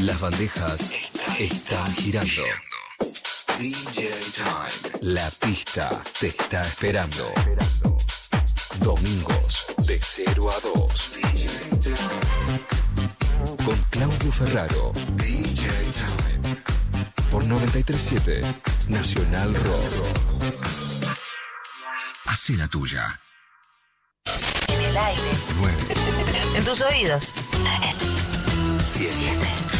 Las bandejas están girando. DJ Time. La pista te está esperando. Domingos de 0 a 2. Con Claudio Ferraro. DJ Time. Por 937 Nacional Rock. Hace la tuya. En el aire. 9, En tus oídos. 7.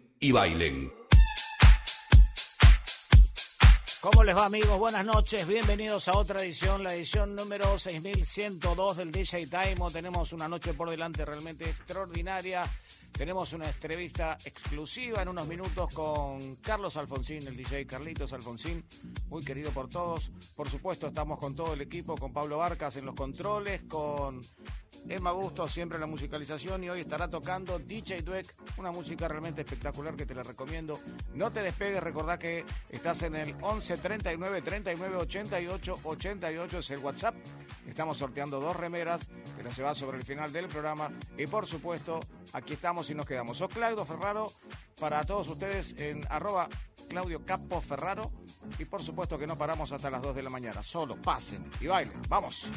y bailen. ¿Cómo les va amigos? Buenas noches, bienvenidos a otra edición, la edición número 6102 del DJ Time. Tenemos una noche por delante realmente extraordinaria. Tenemos una entrevista exclusiva en unos minutos con Carlos Alfonsín, el DJ Carlitos Alfonsín, muy querido por todos. Por supuesto, estamos con todo el equipo, con Pablo Barcas en los controles, con Emma Gusto siempre en la musicalización y hoy estará tocando DJ Dweck, una música realmente espectacular que te la recomiendo. No te despegues, recordá que estás en el 11 39 39 88 88 es el WhatsApp. Estamos sorteando dos remeras que las llevas sobre el final del programa y por supuesto aquí estamos vamos y nos quedamos. Soy Claudio Ferraro para todos ustedes en arroba Claudio Capo Ferraro. Y por supuesto que no paramos hasta las 2 de la mañana. Solo pasen y bailen. ¡Vamos!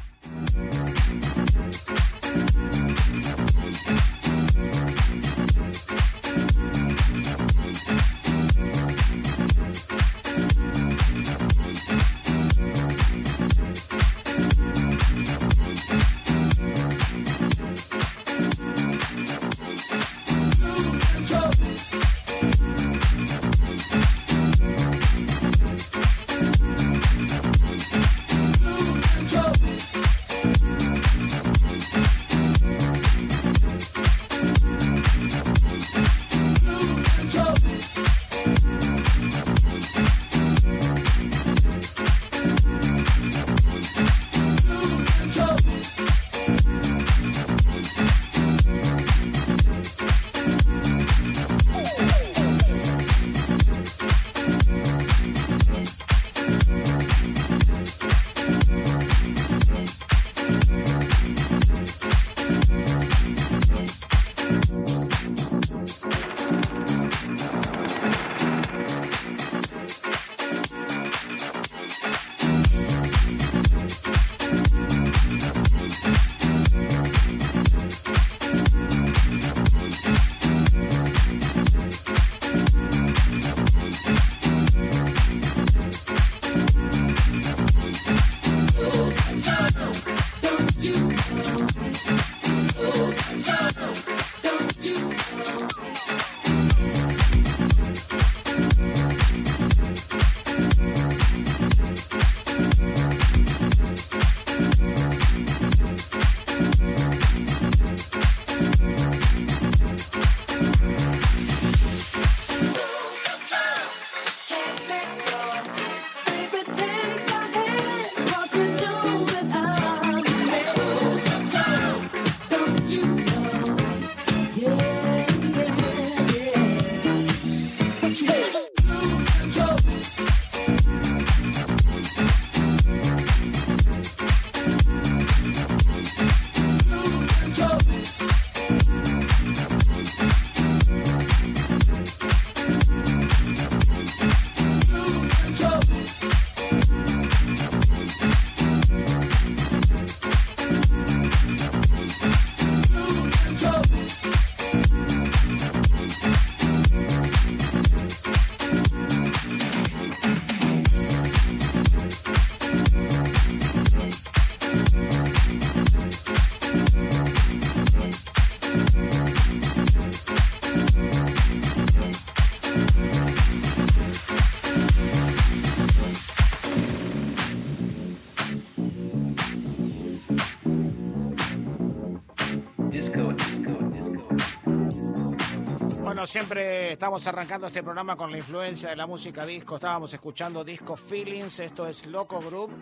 Siempre estamos arrancando este programa con la influencia de la música disco. Estábamos escuchando Disco Feelings, esto es Loco Group.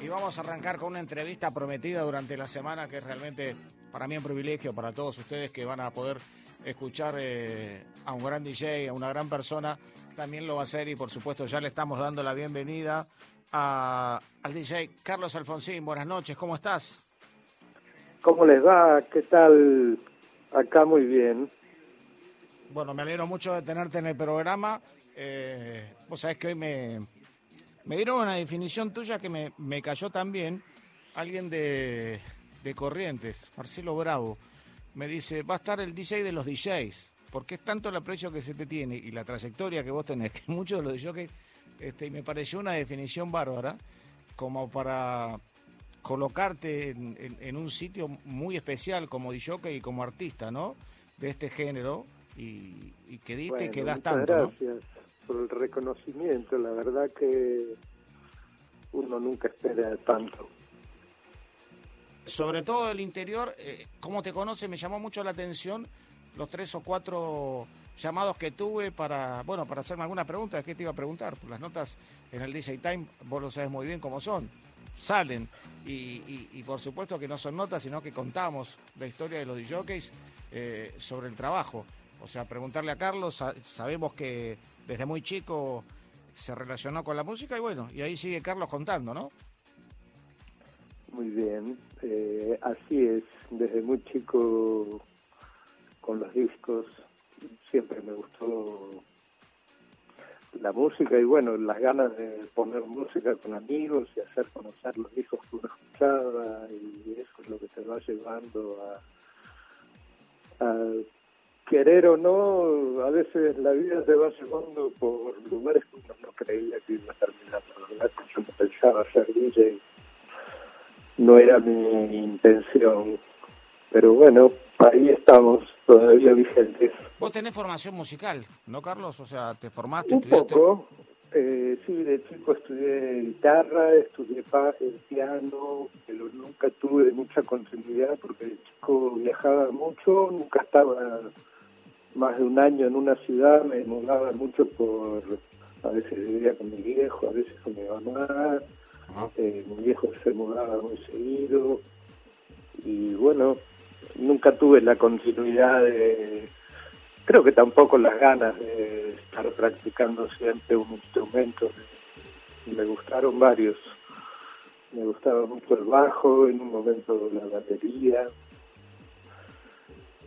Y vamos a arrancar con una entrevista prometida durante la semana que es realmente para mí un privilegio, para todos ustedes que van a poder escuchar eh, a un gran DJ, a una gran persona. También lo va a hacer y por supuesto ya le estamos dando la bienvenida al DJ Carlos Alfonsín. Buenas noches, ¿cómo estás? ¿Cómo les va? ¿Qué tal? Acá muy bien. Bueno, me alegro mucho de tenerte en el programa. Eh, vos sabés que hoy me, me dieron una definición tuya que me, me cayó también. Alguien de, de Corrientes, Marcelo Bravo, me dice, va a estar el DJ de los DJs, porque es tanto el aprecio que se te tiene y la trayectoria que vos tenés, que muchos de los DJs, este, y me pareció una definición bárbara, como para colocarte en, en, un sitio muy especial como DJ y como artista, ¿no? De este género, y, que diste y que das tanto. Gracias por el reconocimiento, la verdad que uno nunca espera tanto. Sobre todo el interior, eh, ¿cómo te conoce? Me llamó mucho la atención los tres o cuatro llamados que tuve para, bueno, para hacerme alguna pregunta. ¿Qué te iba a preguntar? Las notas en el DJ Time, vos lo sabes muy bien cómo son. Salen. Y, y, por supuesto que no son notas, sino que contamos la historia de los DJs eh, sobre el trabajo. O sea, preguntarle a Carlos, sabemos que desde muy chico se relacionó con la música y bueno, y ahí sigue Carlos contando, ¿no? Muy bien, eh, así es, desde muy chico con los discos siempre me gustó la música y bueno, las ganas de poner música con amigos y hacer conocer los discos que uno escuchaba y eso es lo que te va llevando a, a querer o no, a veces la vida te va llevando por lugares que uno no creía que iba a terminar. La verdad que yo no pensaba ser DJ, no era mi intención. Pero bueno, ahí estamos, todavía vigentes. Vos tenés formación musical, ¿no, Carlos? O sea, ¿te formaste? Un poco. Eh, sí, de chico estudié guitarra, estudié piano, pero nunca tuve mucha continuidad porque de chico viajaba mucho, nunca estaba más de un año en una ciudad, me mudaba mucho por, a veces vivía con mi viejo, a veces con mi mamá, eh, mi viejo se mudaba muy seguido y bueno, nunca tuve la continuidad de, creo que tampoco las ganas de estar practicando siempre un instrumento, me gustaron varios, me gustaba mucho el bajo, en un momento la batería,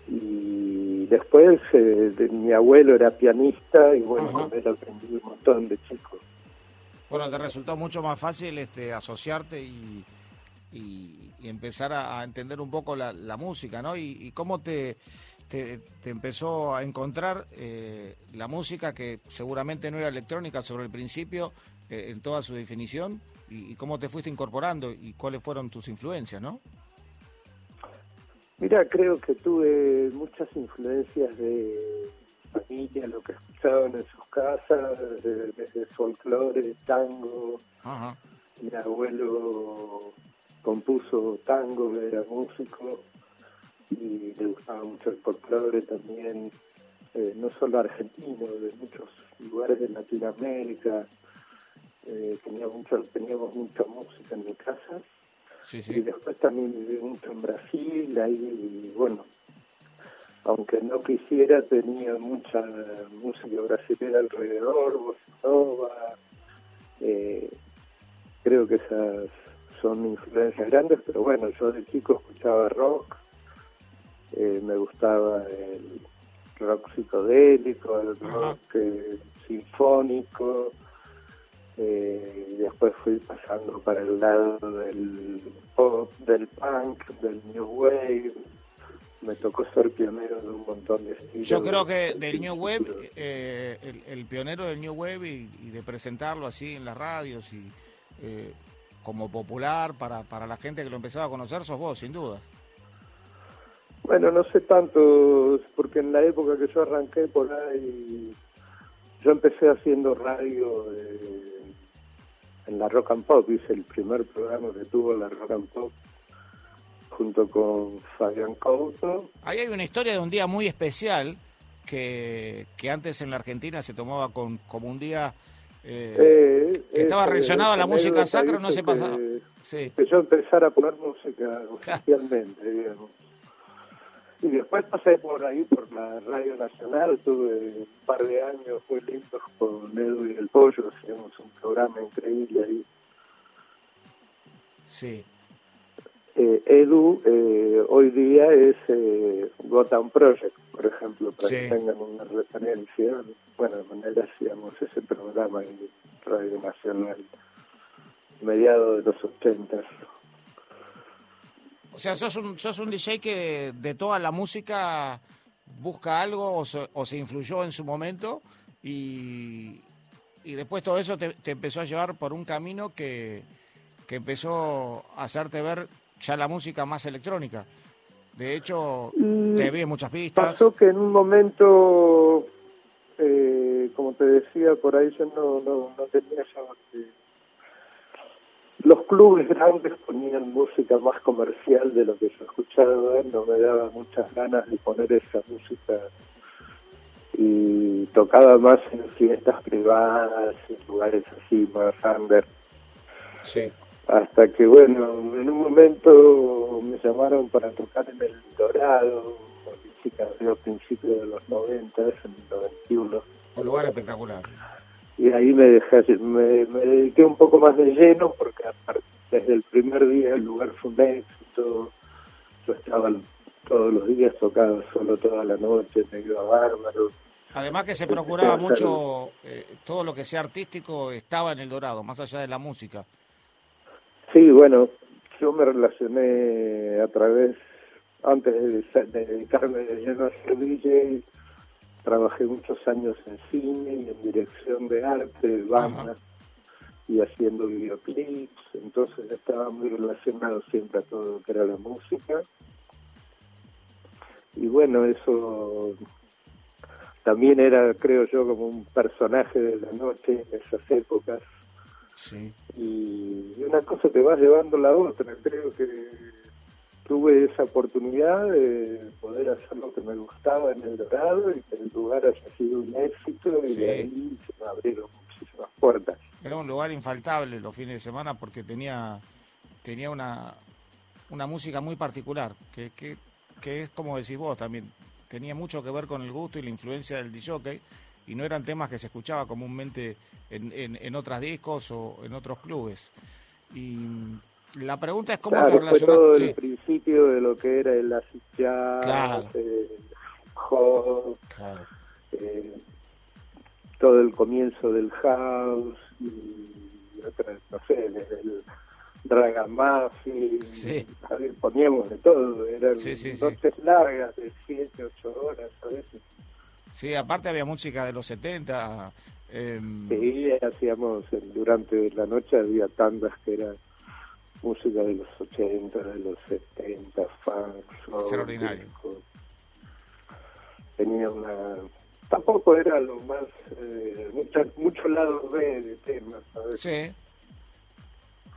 y después eh, mi abuelo era pianista y bueno, con él aprendí un montón de chicos. Bueno, te resultó mucho más fácil este asociarte y, y, empezar a, entender un poco la, música, ¿no? Y, cómo te, te, empezó a encontrar eh, la música que seguramente no era electrónica sobre el principio, eh, en toda su definición, y cómo te fuiste incorporando y cuáles fueron tus influencias, ¿no? Mira, creo que tuve muchas influencias de familia, lo que escuchaban en sus casas, desde folclore, tango. Mi abuelo compuso tango, era músico y le gustaba mucho el folclore también, eh, no solo argentino, de muchos lugares de Latinoamérica. Eh, teníamos, mucho, teníamos mucha música en mi casa y después también viví mucho en Brasil, ahí, bueno, aunque no quisiera, tenía mucha música brasileña alrededor, bossa eh, creo que esas son influencias grandes, pero bueno, yo de chico escuchaba rock, eh, me gustaba el rock psicodélico, el rock eh, sinfónico, eh, y después fui pasando para el lado del pop, del punk, del new wave. Me tocó ser pionero de un montón de estilos. Yo creo que del new wave, eh, el, pionero del new wave y, de presentarlo así en las radios y eh, como popular para, para la gente que lo empezaba a conocer, sos vos, sin duda. Bueno, no sé tanto, porque en la época que yo arranqué por ahí, yo empecé haciendo radio en la Rock and Pop, hice el primer programa que tuvo la Rock and Pop junto con Fabián Couto. Ahí hay una historia de un día muy especial que, que antes en la Argentina se tomaba con, como un día eh, eh, que estaba relacionado a la música sacra, no se pasaba. Sí. Que yo empezara a poner música oficialmente, digamos. Y después pasé por ahí, por la Radio Nacional, tuve un par de años muy lindos con Edu y el Pollo, hacíamos un programa increíble ahí. Sí. Eh, Edu eh, hoy día es eh, Gotham Project, por ejemplo, para que tengan una referencia. Bueno, de manera hacíamos ese programa en Radio Nacional, mediados de los 80. O sea, sos un, sos un DJ que de toda la música busca algo o se, influyó en su momento y, y después todo eso te, empezó a llevar por un camino que, que empezó a hacerte ver ya la música más electrónica. De hecho, mm, te vi muchas pistas. Pasó que en un momento, eh, como te decía, por ahí yo no, no, no tenía ya... los clubes grandes ponían música más comercial de lo que yo escuchaba, no me daba muchas ganas de poner esa música y tocaba más en fiestas privadas, en lugares así más under. Sí hasta que bueno, en un momento me llamaron para tocar en el Dorado, de principios de los 90, en el 91. Un lugar espectacular. Y ahí me dejé, me, me dediqué un poco más de lleno porque desde el primer día el lugar fue un éxito, yo estaba todos los días tocaba solo toda la noche, me iba bárbaro. Además que se procuraba mucho, eh, todo lo que sea artístico estaba en el Dorado, más allá de la música. Sí, bueno, yo me relacioné a través, antes de, dedicarme de lleno a ser DJ, trabajé muchos años en cine y en dirección de arte, bandas y haciendo videoclips, entonces estaba muy relacionado siempre a todo lo que era la música. Y bueno, eso también era, creo yo, como un personaje de la noche en esas épocas y una cosa te va llevando la otra. Creo que tuve esa oportunidad de poder hacer lo que me gustaba en el Dorado y que el lugar haya sido un éxito y de ahí se me abrieron muchísimas puertas. Era un lugar infaltable los fines de semana porque tenía tenía una, una música muy particular, que, que, que es como decís vos también, tenía mucho que ver con el gusto y la influencia del DJ y no eran temas que se escuchaba comúnmente en, en, otros discos o en otros clubes. Y la pregunta es cómo te relacionas... Fue todo el principio de lo que era el acid claro. el eh, todo el comienzo del house, y no sé, desde el Ragamuffin, sí. poníamos de todo, eran noches largas de 7, 8 horas a veces. Sí, aparte había música de los 70. Eh... Sí, hacíamos, durante la noche había tandas que eran música de los 80, de los 70, funk, Extraordinario. Tenía una... Tampoco era lo más... Eh, mucho lado B de temas, ¿sabes? Sí.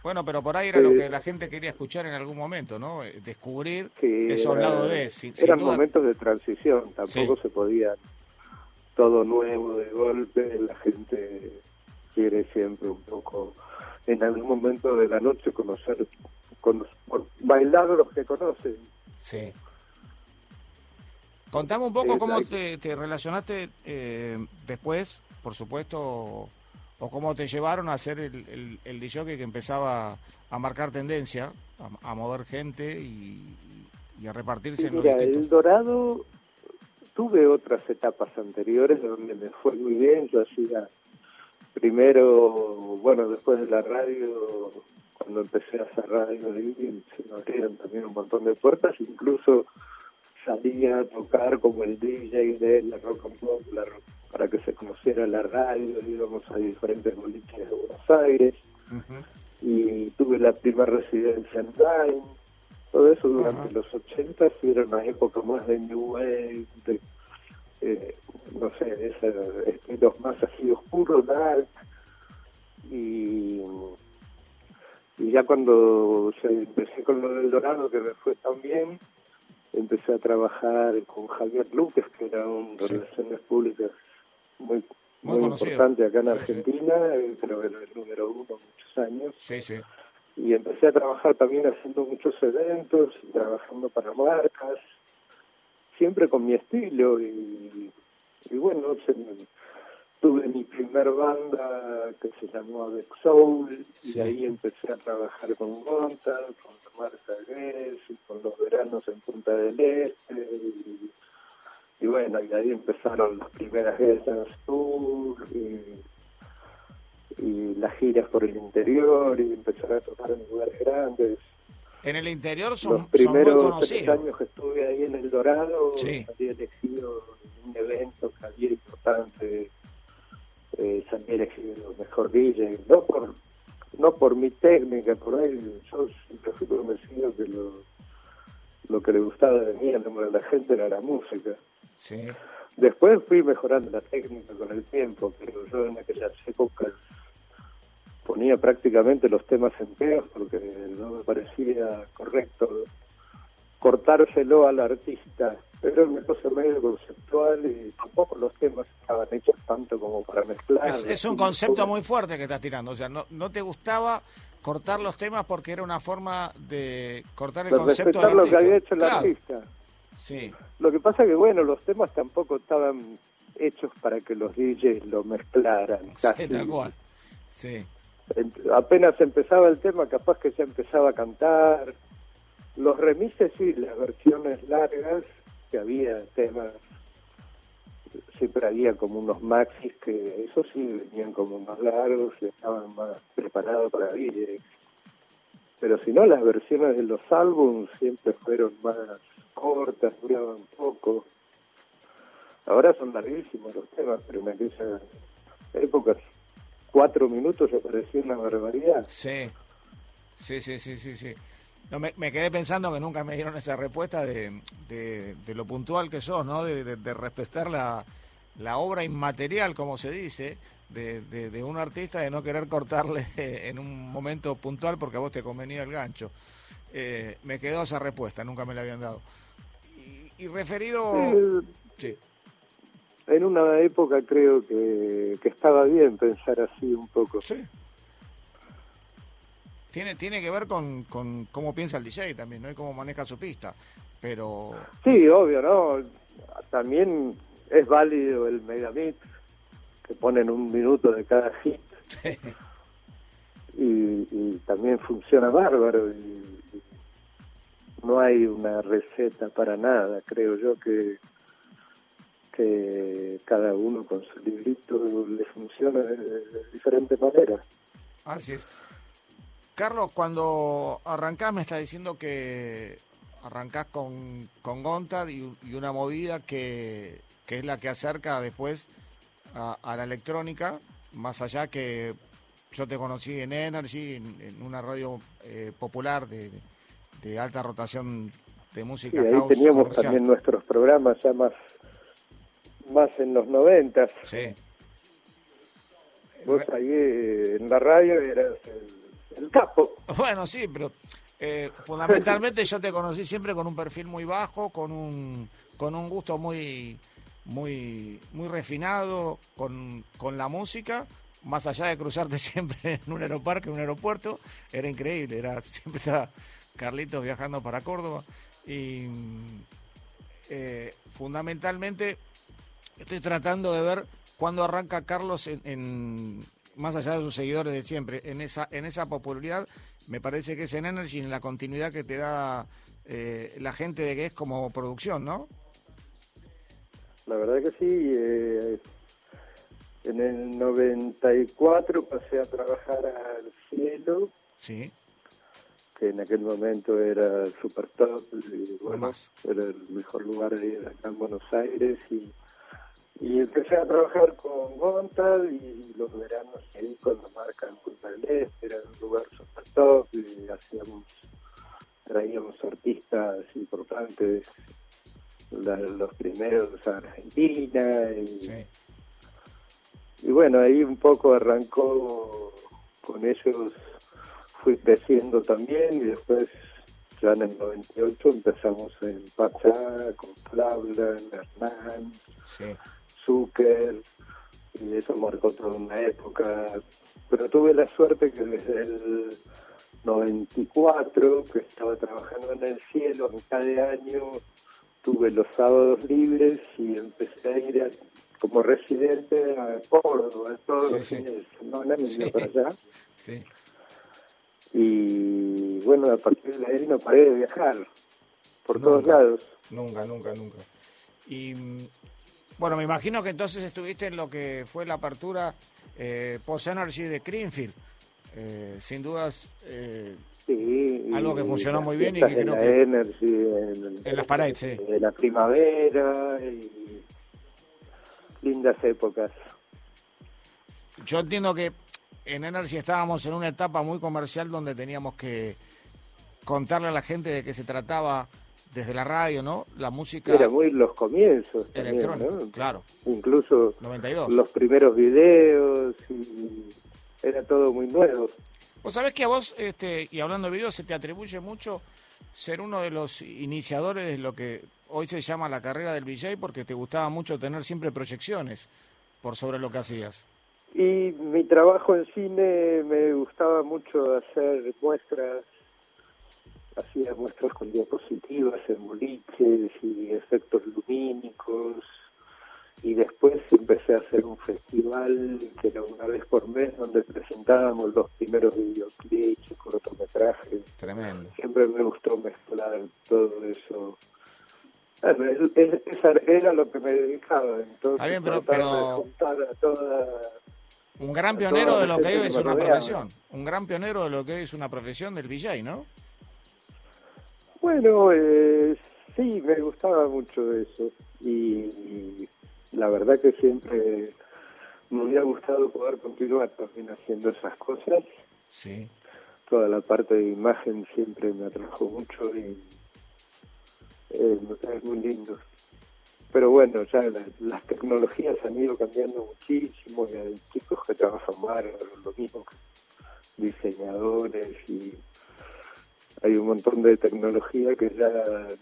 Bueno, pero por ahí era lo que la gente quería escuchar en algún momento, ¿no? Eh, descubrir esos lados B. eran momentos de transición, tampoco se podían todo nuevo de golpe, la gente quiere siempre un poco en algún momento de la noche conocer, bailar los que conocen. Sí. Contame un poco cómo te, relacionaste eh, después, por supuesto, o cómo te llevaron a ser el, el, el DJ que empezaba a marcar tendencia, a, mover gente y, a repartirse en los distintos... El Dorado tuve otras etapas anteriores donde me fue muy bien. Yo hacía primero, bueno, después de la radio, cuando empecé a hacer radio, se me abrieron también un montón de puertas. Incluso salía a tocar como el DJ de la Rock and Pop, para que se conociera la radio. Íbamos a diferentes boliches de Buenos Aires. Y tuve la primera residencia en Time todo eso durante los 80 era una época más de New Wave, de, eh, no sé, esos estilos más así oscuros, dark, y, y ya cuando empecé con lo del Dorado, que me fue tan bien, empecé a trabajar con Javier Luques, que era un de relaciones públicas muy, muy, importante acá en Argentina, creo que era el número uno muchos años. Sí, sí. Y empecé a trabajar también haciendo muchos eventos, trabajando para marcas, siempre con mi estilo y, y bueno, se, tuve mi primer banda que se llamó Avex Soul y ahí empecé a trabajar con Gonta, con Marta Gres, y con los veranos en Punta del Este y, bueno, y ahí empezaron las primeras Essence Tour y, y las giras por el interior y empezar a tocar en lugares grandes. En el interior son Los primeros son tres años que estuve ahí en El Dorado, había elegido un evento que había importante eh, San mejor DJ, no por, no por mi técnica, por ahí, yo siempre fui convencido que lo, lo que le gustaba de mí a la gente era la música. Sí. Después fui mejorando la técnica con el tiempo, pero yo en aquellas épocas ponía prácticamente los temas enteros porque no me parecía correcto cortárselo al artista pero es una cosa medio conceptual y tampoco los temas estaban hechos tanto como para mezclar. Es, un concepto muy fuerte que estás tirando, o sea, no, no te gustaba cortar los temas porque era una forma de cortar el concepto del lo que había hecho el artista. Sí. Lo que pasa que, bueno, los temas tampoco estaban hechos para que los DJs lo mezclaran. Sí, tal cual. Sí. Apenas empezaba el tema, capaz que ya empezaba a cantar. Los remises y las versiones largas que había temas, siempre había como unos maxis que eso sí venían como más largos estaban más preparados para ir. Pero si no, las versiones de los álbumes siempre fueron más cortas, duraban poco. Ahora son larguísimos los temas, pero en aquella época cuatro minutos me parecía una barbaridad. Sí, sí, sí, sí, sí. sí. No, me, quedé pensando que nunca me dieron esa respuesta de, de, lo puntual que sos, ¿no? De, de, respetar la, la, obra inmaterial, como se dice, de, un artista, de no querer cortarle en un momento puntual porque a vos te convenía el gancho. Eh, me quedó esa respuesta, nunca me la habían dado. Y, referido... sí. En una época creo que, que estaba bien pensar así un poco. Sí, tiene, tiene que ver con, con cómo piensa el DJ también, ¿no? Y cómo maneja su pista. Pero. Sí, obvio, ¿no? También es válido el megamix, que ponen un minuto de cada hit. y, también funciona bárbaro. Y, no hay una receta para nada. Creo yo que que cada uno con su librito le funciona de, de diferente manera. Así es. Carlos, cuando arrancás me está diciendo que arrancás con, con Gontad y, una movida que, es la que acerca después a, la electrónica, más allá que yo te conocí en Energy, en, una radio eh, popular de, alta rotación de música. Y ahí teníamos también nuestros programas ya más, más en los noventas. Sí. Vos ahí en la radio eras el el capo. Bueno, sí, pero eh, fundamentalmente yo te conocí siempre con un perfil muy bajo, con un, con un gusto muy, muy, muy refinado con, con la música, más allá de cruzarte siempre en un aeroparque, en un aeropuerto, era increíble, era siempre estaba Carlitos viajando para Córdoba y eh, fundamentalmente estoy tratando de ver cuándo arranca Carlos en más allá de sus seguidores de siempre, en esa, en esa popularidad, me parece que es en Energy, en la continuidad que te da eh, la gente de que es como producción, ¿no? La verdad que sí. Eh, en el 94 pasé a trabajar al cielo. Sí. Que en aquel momento era super top. Y, bueno, era el mejor lugar de acá en Buenos Aires. Y y empecé a trabajar con Gontad y los veranos ahí con la marca en Punta del Este, era un lugar super top y hacíamos, traíamos artistas importantes, los primeros a Argentina y, y bueno, ahí un poco arrancó con ellos, fui creciendo también y después ya en el 98 empezamos en Pachá, con Flaubert, Hernán, Zucker, y eso marcó toda una época. Pero tuve la suerte que desde el 94, que estaba trabajando en el cielo a mitad de año, tuve los sábados libres y empecé a ir como residente a Córdoba todos los fines de semana, me para allá. Y bueno, a partir de ahí no paré de viajar por todos lados. Nunca, nunca, nunca. Y bueno, me imagino que entonces estuviste en lo que fue la apertura eh, Post Energy de Greenfield. Eh, sin dudas, eh, sí, algo que funcionó muy bien y que creo que. Energy, en, en, las paredes, sí. En la primavera y lindas épocas. Yo entiendo que en Energy estábamos en una etapa muy comercial donde teníamos que contarle a la gente de qué se trataba desde la radio, ¿no? La música... Era muy los comienzos. Electrónicos, claro. Incluso los primeros videos, y era todo muy nuevo. Vos sabés que a vos, este, y hablando de videos, se te atribuye mucho ser uno de los iniciadores de lo que hoy se llama la carrera del VJ porque te gustaba mucho tener siempre proyecciones por sobre lo que hacías. Y mi trabajo en cine me gustaba mucho hacer muestras, hacía muestras con diapositivas en boliches y efectos lumínicos. Y después empecé a hacer un festival que era una vez por mes donde presentábamos los primeros videoclips y cortometrajes. Tremendo. Siempre me gustó mezclar todo eso era lo que me dedicaba. Entonces, pero, un gran pionero de lo que hoy es una profesión. Un gran pionero de lo que hoy es una profesión del VJ, ¿no? Bueno, eh, sí, me gustaba mucho eso. Y, la verdad que siempre me hubiera gustado poder continuar también haciendo esas cosas. Sí. Toda la parte de imagen siempre me atrajo mucho y eh, es muy lindo. Pero bueno, ya las tecnologías han ido cambiando muchísimo y hay chicos que trabajan más, lo mismo que diseñadores y hay un montón de tecnología que ya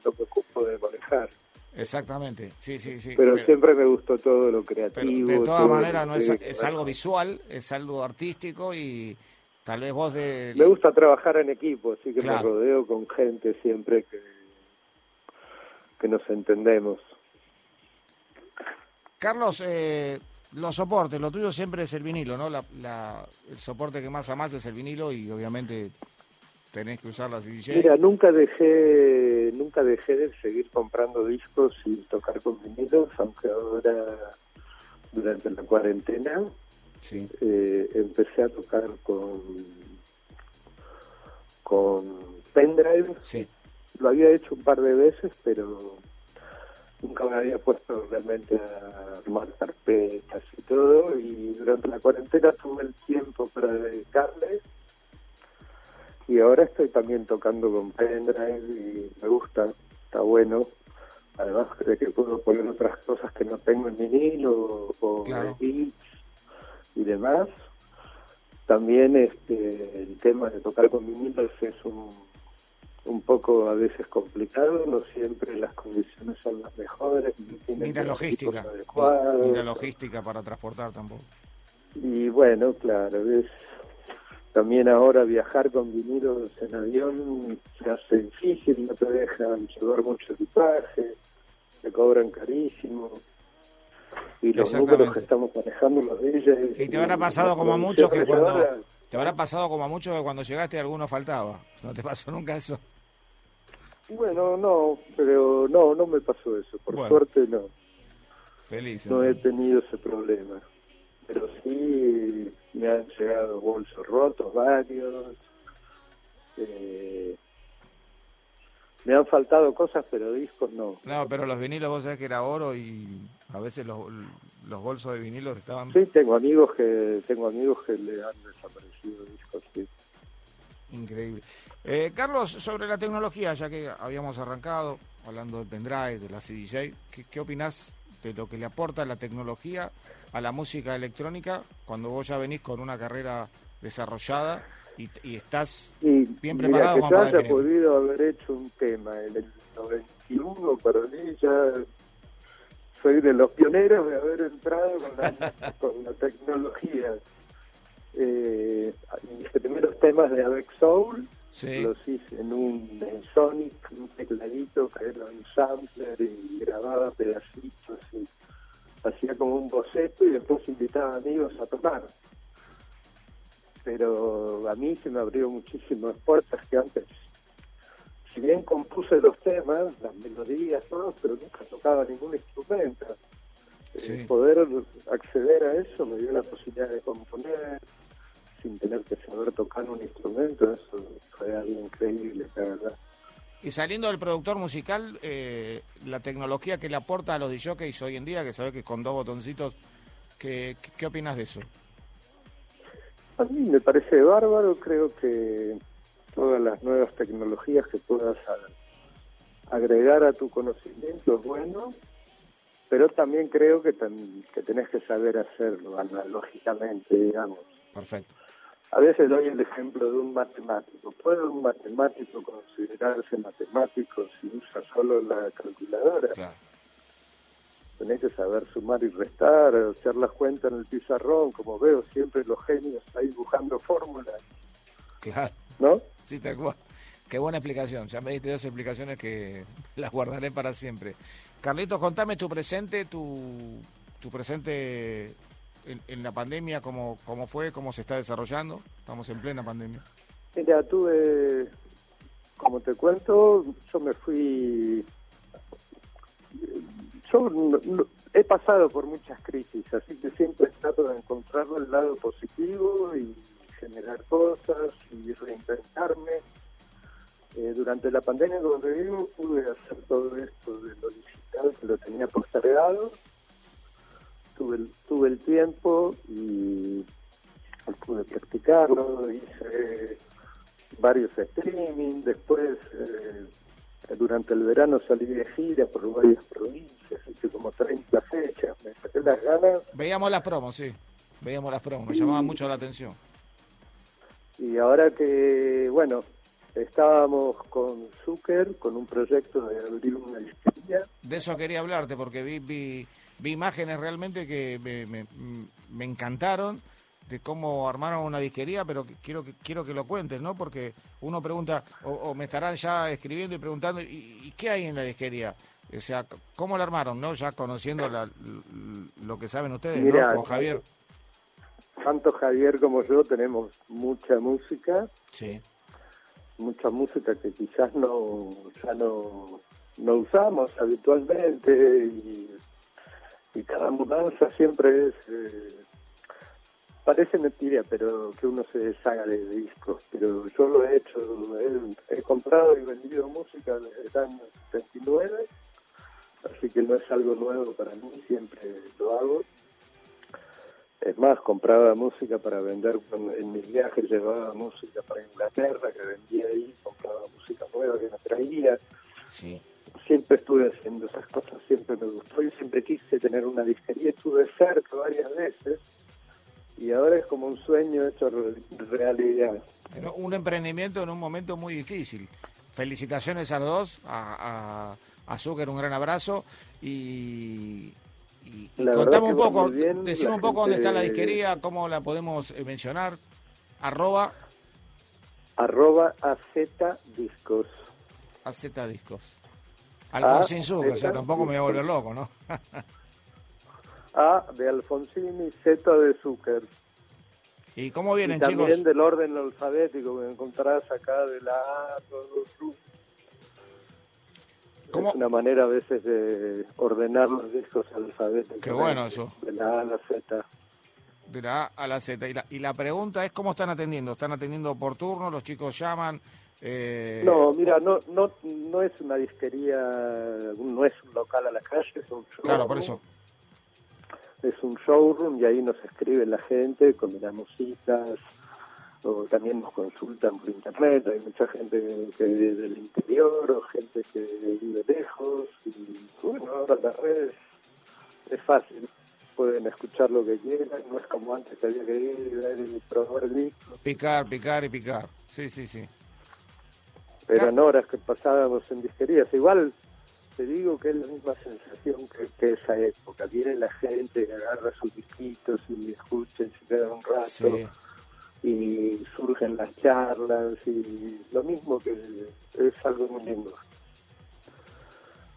no me ocupo de manejar. Exactamente, sí, sí, sí. Pero, siempre me gustó todo lo creativo. de todas maneras, no es, es algo visual, es algo artístico y tal vez vos de... Me gusta trabajar en equipo, así que me rodeo con gente siempre que que nos entendemos. Carlos, eh, los soportes, lo tuyo siempre es el vinilo, ¿no? La, el soporte que más amás es el vinilo y obviamente tenés que usar las DJ. Mira, nunca dejé, nunca dejé de seguir comprando discos y tocar con vinilos, aunque ahora durante la cuarentena sí. eh, empecé a tocar con con pendrive. Sí lo había hecho un par de veces, pero nunca me había puesto realmente a armar carpetas y todo. Y durante la cuarentena tuve el tiempo para dedicarle. Y ahora estoy también tocando con pendrive y me gusta, está bueno. Además de que puedo poner otras cosas que no tengo en vinil o, o y demás. También este el tema de tocar con vinilos es un un poco a veces complicado, no siempre las condiciones son las mejores. Ni la logística, ni la logística para transportar tampoco. Y bueno, claro, es también ahora viajar con vinilos en avión se hace difícil, no te dejan llevar mucho equipaje, te cobran carísimo. Y los números que estamos manejando los de ellas... Y te habrá pasado como a muchos que cuando... Te habrá pasado como a muchos que cuando llegaste alguno faltaba. ¿No te pasó nunca eso? Bueno, no, pero no, no me pasó eso. Por suerte no. Feliz. No he tenido ese problema. Pero sí me han llegado bolsos rotos, varios. Eh, me han faltado cosas, pero discos no. No, pero los vinilos vos sabés que era oro y a veces los, los bolsos de vinilos estaban... Sí, tengo amigos que tengo amigos que le han desaparecido discos, sí. Increíble. Eh, Carlos, sobre la tecnología, ya que habíamos arrancado hablando del pendrive, de la CDJ, ¿qué, ¿qué opinás de lo que le aporta la tecnología a la música electrónica cuando vos ya venís con una carrera desarrollada y, y estás Y bien mira, preparado yo para haya podido haber hecho un tema en el 91 para mí ya soy de los pioneros de haber entrado con la, con la tecnología. Eh, mis primeros temas de Avec Soul Sí. los hice en un en Sonic, un tecladito que era un sampler y grababa pedacitos como un boceto y después invitaba amigos a tocar. Pero a mí se me abrió muchísimas puertas que antes, si bien compuse los temas, las melodías, todo, pero nunca tocaba ningún instrumento. Eh, Sí. poder acceder a eso me dio la posibilidad de componer sin tener que saber tocar un instrumento, eso fue algo increíble, la verdad. Y saliendo del productor musical, eh, la tecnología que le aporta a los DJs hoy en día, que sabes que con dos botoncitos, ¿qué, qué, opinas de eso? A mí me parece bárbaro, creo que todas las nuevas tecnologías que puedas agregar a tu conocimiento es bueno, pero también creo que, ten- que tenés que saber hacerlo analógicamente, digamos. Perfecto. A veces doy el ejemplo de un matemático. ¿Puede un matemático considerarse matemático si usa solo la calculadora? Claro. Tenés que saber sumar y restar, hacer las cuentas en el pizarrón, como veo siempre los genios ahí dibujando fórmulas, Claro. ¿no? Sí, tal cual. Qué buena explicación. Ya me diste dos explicaciones que las guardaré para siempre. Carlitos, contame tu presente, tu, tu presente en, en la pandemia, cómo, cómo fue, cómo se está desarrollando. Estamos en plena pandemia. Mira, tuve, como te cuento, yo me fui, yo he pasado por muchas crisis, así que siempre trato de encontrar el lado positivo y generar cosas y reinventarme. Eh, durante la pandemia, te digo, pude hacer todo esto de lo digital que lo tenía postergado. Tuve el, tuve el tiempo y pude practicarlo, hice varios streaming, después eh, durante el verano salí de gira por varias provincias, hice como 30 fechas, me saqué las ganas Veíamos las promos, sí. Veíamos las promos, me llamaba mucho la atención. y ahora que, bueno, estábamos con Zucker, con un proyecto de abrir una disquería, De eso quería hablarte, porque vi, vi, vi imágenes realmente que me, me, me encantaron de cómo armaron una disquería, pero quiero que quiero que lo cuentes, ¿no? Porque uno pregunta, o, o me estarán ya escribiendo y preguntando, ¿y, y qué hay en la disquería? O sea, ¿cómo la armaron, no? Ya conociendo la- lo que saben ustedes, Mirá, ¿no? Con Javier. tanto Javier como yo tenemos mucha música, Sí. mucha música que quizás no ya no, no usamos habitualmente y, y cada mudanza siempre es eh, parece mentira pero que uno se deshaga de discos pero yo lo he hecho he, comprado y vendido música desde el año 79 así que no es algo nuevo para mí siempre lo hago es más, compraba música para vender, en mis viajes llevaba música para Inglaterra, que vendía ahí, compraba música nueva que me traía. Sí. Siempre estuve haciendo esas cosas, siempre me gustó y siempre quise tener una disquería, estuve cerca varias veces y ahora es como un sueño hecho re- realidad. Pero un emprendimiento en un momento muy difícil. Felicitaciones a los dos, a, a, a Zucker un gran abrazo y, y, contame un poco, bien, la un poco dónde está la disquería, cómo la podemos eh, mencionar, arroba Arroba AZ Discos. AZ Discos. Alfonsín AZ Zucker, o sea, tampoco me voy a volver loco, ¿no? A de Alfonsini, Z de Zucker. ¿Y cómo vienen, y también chicos? del orden alfabético que encontrás acá de la A. ¿Cómo? Es una manera a veces de ordenar los discos alfabéticos. Qué bueno eso. De la A a la Z. De la A a la Z. Y la, y la pregunta es, ¿cómo están atendiendo? ¿Están atendiendo por turno? ¿Los chicos llaman? Eh, No, mira, no, no, no es una disquería, no es un local a la calle, es un showroom. Claro, por eso. Es un showroom y ahí nos escribe la gente, combinamos citas, o también nos consultan por internet. Hay mucha gente que vive del interior o gente que vive lejos. Y bueno, ahora las redes es fácil. pueden escuchar lo que quieran, no es como antes que había que ir y ver y probar el disco. Picar, picar y picar, sí, sí, sí. Eran horas que pasábamos en disquerías, igual te digo que es la misma sensación que, esa época, viene la gente, agarra sus disquitos y escucha y se queda un rato. Y surgen las charlas y lo mismo que es algo muy lindo.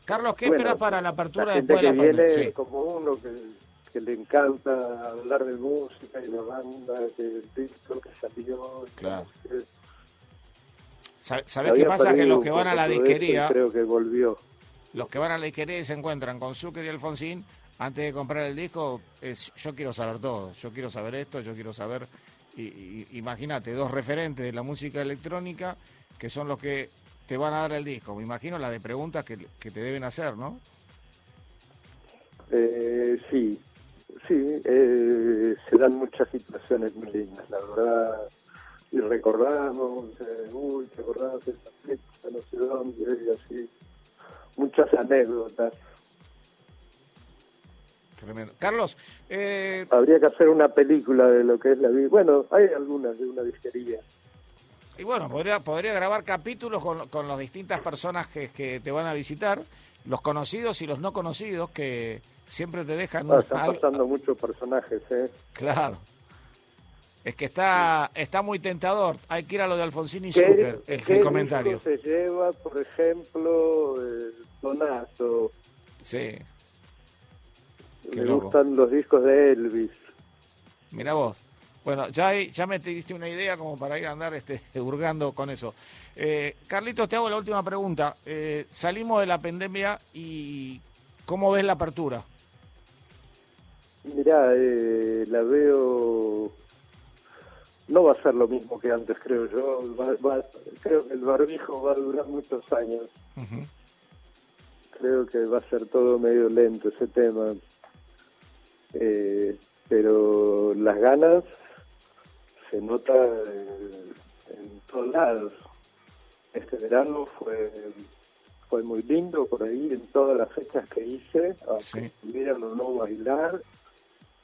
Carlos, ¿qué esperas para la apertura la gente después que viene como uno que, le encanta hablar de música y la banda, que el disco que salió. Claro. ¿Sabes qué pasa? Que los que van a la disquería... Creo que volvió. Los que van a la disquería y se encuentran con Zucker y Alfonsín, antes de comprar el disco, es yo quiero saber todo, yo quiero saber esto, yo quiero saber... Y, Imagínate, dos referentes de la música electrónica que son los que te van a dar el disco. Me imagino la de preguntas que, te deben hacer, ¿no? Eh, sí, sí, eh, se dan muchas situaciones muy lindas, la verdad. Y recordamos, eh, uy, te acordás de esa fecha, no sé dónde, y así. Muchas anécdotas. Tremendo. Carlos, eh... habría que hacer una película de lo que es la vida. Bueno, hay algunas de una disquería. Y bueno, podría, podría grabar capítulos con, con las distintas personas que, te van a visitar, los conocidos y los no conocidos, que siempre te dejan... Ah, están pasando muchos personajes, ¿eh? Claro. Es que está está muy tentador. Hay que ir a lo de Alfonsín y Zucker, el, el comentario. se lleva, por ejemplo, el Donato? Sí. Me gustan los discos de Elvis. Mira vos. Bueno, ya, ya me diste una idea como para ir a andar este, hurgando con eso. Eh, Carlitos, te hago la última pregunta. Eh, salimos de la pandemia y ¿cómo ves la apertura? Mirá, eh, la veo... No va a ser lo mismo que antes, creo yo. creo que el barbijo va a durar muchos años. Creo que va a ser todo medio lento ese tema. pero las ganas se nota en, todos lados. Este verano fue fue muy lindo por ahí en todas las fechas que hice, aunque sí. o no bailar,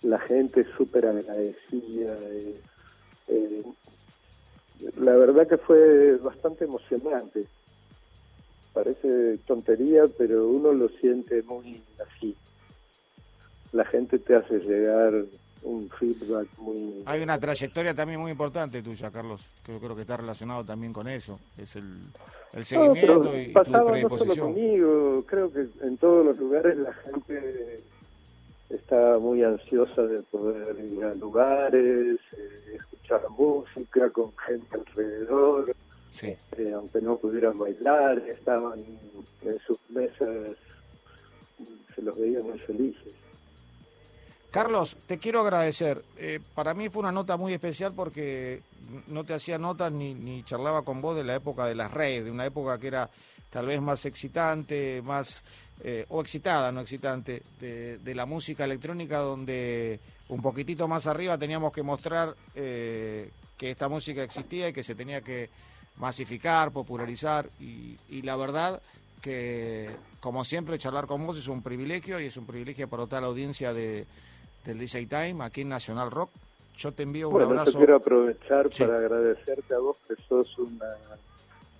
la gente súper agradecida. Eh, eh, la verdad que fue bastante emocionante. Parece tontería, pero uno lo siente muy así. La gente te hace llegar un feedback muy... Hay una trayectoria también muy importante tuya, Carlos, que yo creo que está relacionado también con eso, es el, el seguimiento y tu predisposición. No conmigo, creo que en todos los lugares la gente está muy ansiosa de poder ir a lugares, eh, escuchar música con gente alrededor, sí. Eh, aunque no pudieran bailar, estaban en sus mesas, se los veían muy felices. Carlos, te quiero agradecer. Eh, para mí fue una nota muy especial porque no te hacía notas ni, ni charlaba con vos de la época de las redes, de una época que era tal vez más excitante, más eh, o excitada, no excitante, de, la música electrónica donde un poquitito más arriba teníamos que mostrar eh, que esta música existía y que se tenía que masificar, popularizar y, y la verdad que como siempre charlar con vos es un privilegio y es un privilegio para toda la audiencia de del DJ Time aquí en Nacional Rock. Yo te envío un bueno, abrazo. Yo quiero aprovechar para agradecerte a vos que sos una,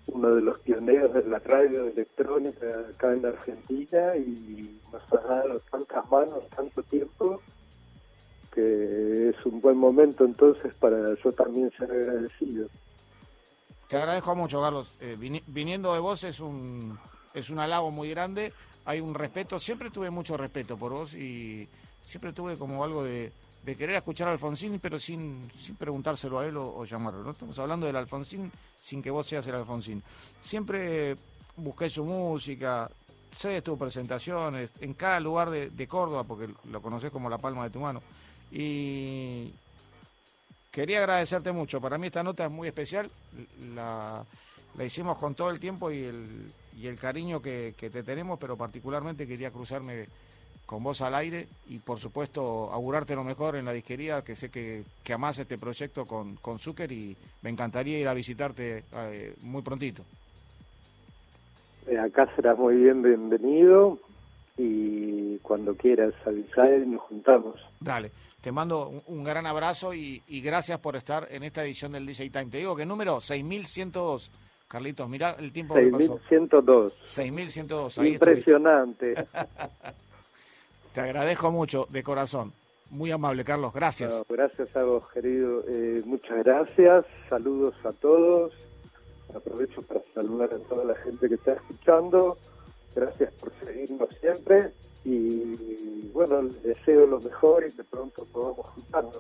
uno de los pioneros de la radio electrónica acá en Argentina y nos has dado tantas manos, tanto tiempo, que es un buen momento entonces para yo también ser agradecido. Te agradezco mucho, Carlos. Eh, viniendo de vos es un, es un halago muy grande. Hay un respeto, siempre tuve mucho respeto por vos y siempre tuve como algo de, querer escuchar a Alfonsín, pero sin, sin preguntárselo a él o, llamarlo. No estamos hablando del Alfonsín sin que vos seas el Alfonsín. Siempre busqué su música, sé de tus presentaciones, en cada lugar de, Córdoba, porque lo conoces como la palma de tu mano. Y quería agradecerte mucho. Para mí esta nota es muy especial. La, la hicimos con todo el tiempo y el, y el cariño que, que te tenemos, pero particularmente quería cruzarme con vos al aire y por supuesto augurarte lo mejor en la disquería, que sé que, que amás este proyecto con, con Zucker y me encantaría ir a visitarte eh, muy prontito. Eh, acá serás muy bien bienvenido y cuando quieras avisar y nos juntamos. Dale, te mando un, gran abrazo y, gracias por estar en esta edición del DJ Time. Te digo que número 6102. Carlitos, mira el tiempo 6102. 6102. Impresionante. te agradezco mucho, de corazón. Muy amable, Carlos. Gracias. gracias a vos, querido. Eh, muchas gracias. Saludos a todos. Aprovecho para saludar a toda la gente que está escuchando. Gracias por seguirnos siempre. Y bueno, les deseo lo mejor y que pronto podamos juntarnos.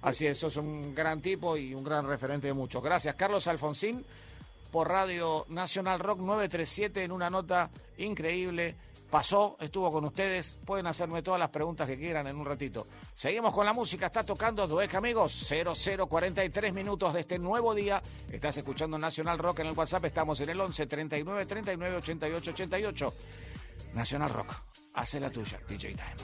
Así es, sos un gran tipo y un gran referente de muchos. Gracias, Carlos Alfonsín, por Radio Nacional Rock 937 en una nota increíble pasó, estuvo con ustedes. Pueden hacerme todas las preguntas que quieran en un ratito. Seguimos con la música. Está tocando Dueck, amigos. 0043 minutos de este nuevo día. Estás escuchando Nacional Rock en el WhatsApp. Estamos en el 11 39 39 88 88. Nacional Rock. Hace la tuya, DJ Time.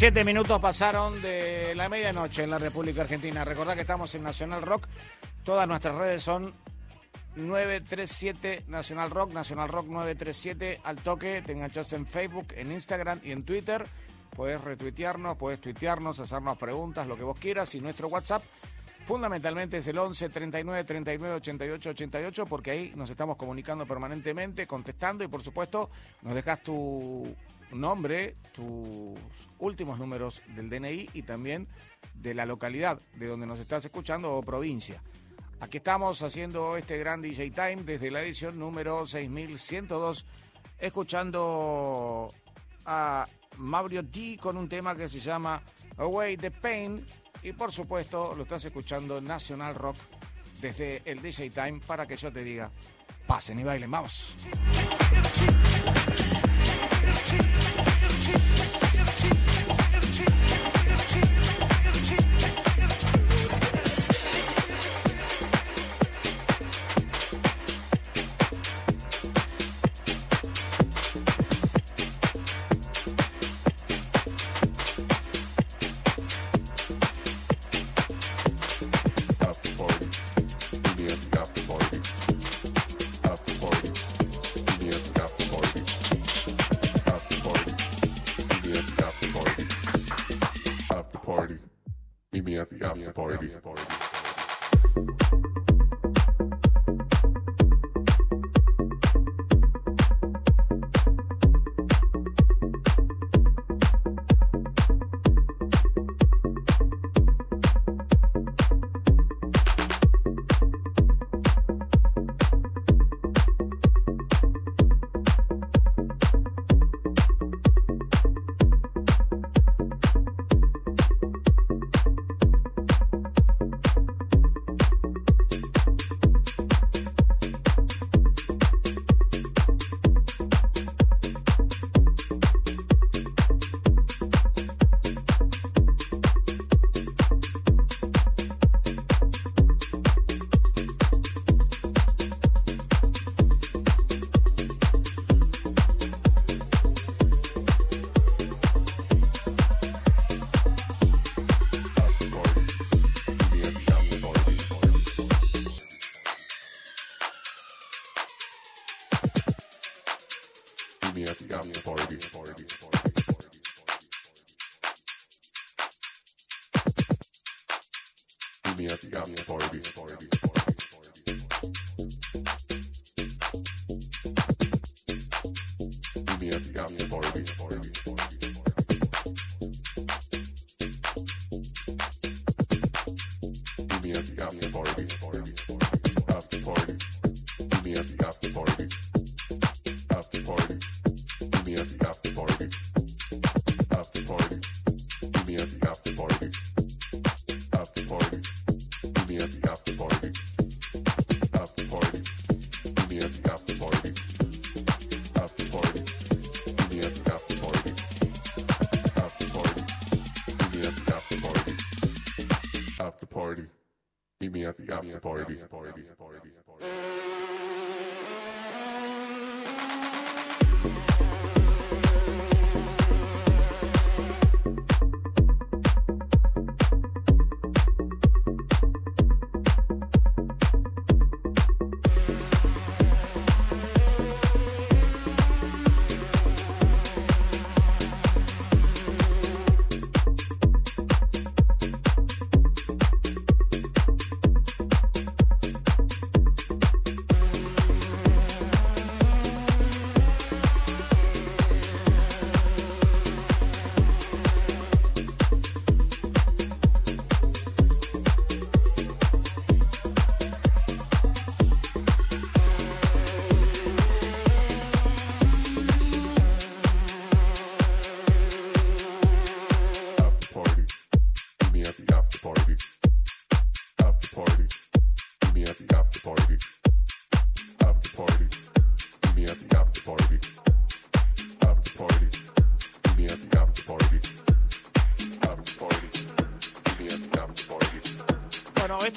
47 minutos pasaron de la medianoche en la República Argentina. Recordad que estamos en Nacional Rock. Todas nuestras redes son 937 Nacional Rock, Nacional Rock 937 al toque. Te enganchas en Facebook, en Instagram y en Twitter. Puedes retuitearnos, puedes tuitearnos, hacernos preguntas, lo que vos quieras. Y nuestro WhatsApp fundamentalmente es el 11 39 39 88 88 porque ahí nos estamos comunicando permanentemente, contestando y por supuesto nos dejas tu nombre, tus últimos números del DNI y también de la localidad de donde nos estás escuchando o provincia. Aquí estamos haciendo este gran DJ Time desde la edición número 6102, escuchando a Mauro G con un tema que se llama Away the Pain y por supuesto lo estás escuchando National Rock desde el DJ Time para que yo te diga, pasen y bailen, vamos.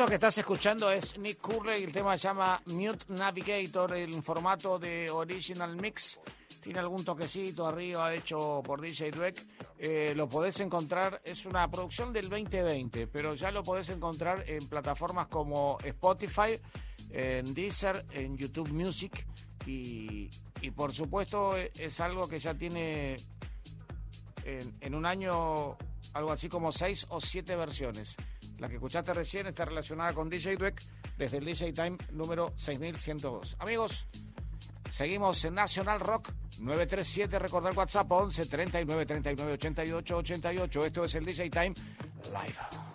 Que estás escuchando es Nick Curley, el tema se llama Mute Navigator, en formato de Original Mix. tiene algún toquecito arriba hecho por DJ Dweck. Eh, lo podés encontrar, es una producción del 2020, pero ya lo podés encontrar en plataformas como Spotify, en Deezer, en YouTube Music y, por supuesto es algo que ya tiene en, en un año algo así como seis o siete versiones. La que escuchaste recién está relacionada con DJ Dweck desde el DJ Time número 6102. Amigos, seguimos en National Rock 937, recordar WhatsApp 11 39 39 88 88. Esto es el DJ Time Live.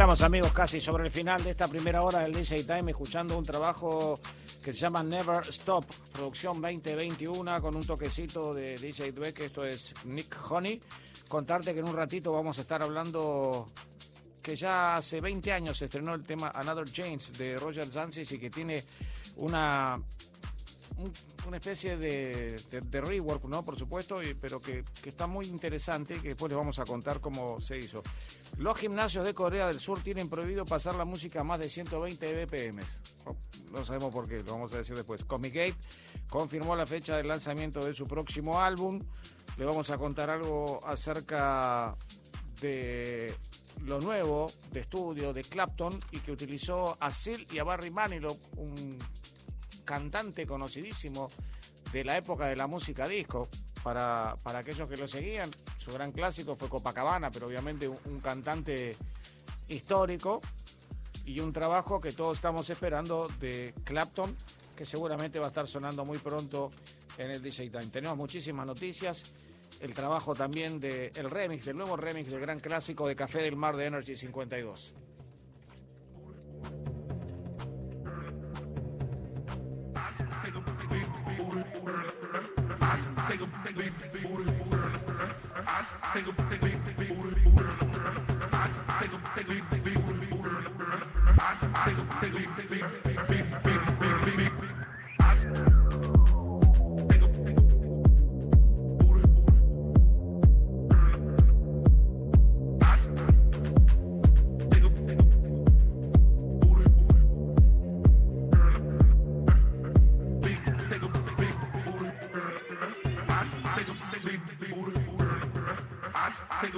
Estamos amigos, casi sobre el final de esta primera hora del DJ Time, escuchando un trabajo que se llama Never Stop, producción 2021 con un toquecito de DJ Dweck, esto es Nick Honey. Contarte que en un ratito vamos a estar hablando que ya hace 20 años se estrenó el tema Another James de Roger Zanzis y que tiene una una especie de, rework, ¿no? Por supuesto, pero que, está muy interesante y que después les vamos a contar cómo se hizo. Los gimnasios de Corea del Sur tienen prohibido pasar la música a más de 120 BPM. no sabemos por qué, lo vamos a decir después. Comic Gate confirmó la fecha del lanzamiento de su próximo álbum. Le vamos a contar algo acerca de lo nuevo de estudio de Clapton y que utilizó a Sil y a Barry Manilow, un cantante conocidísimo de la época de la música disco. Para, para aquellos que lo seguían, su gran clásico fue Copacabana, pero obviamente un, cantante histórico y un trabajo que todos estamos esperando de Clapton, que seguramente va a estar sonando muy pronto en el DJ Time. Tenemos muchísimas noticias. El trabajo también del el remix, del nuevo remix del gran clásico de Café del Mar de Energy 52. Thank you. Al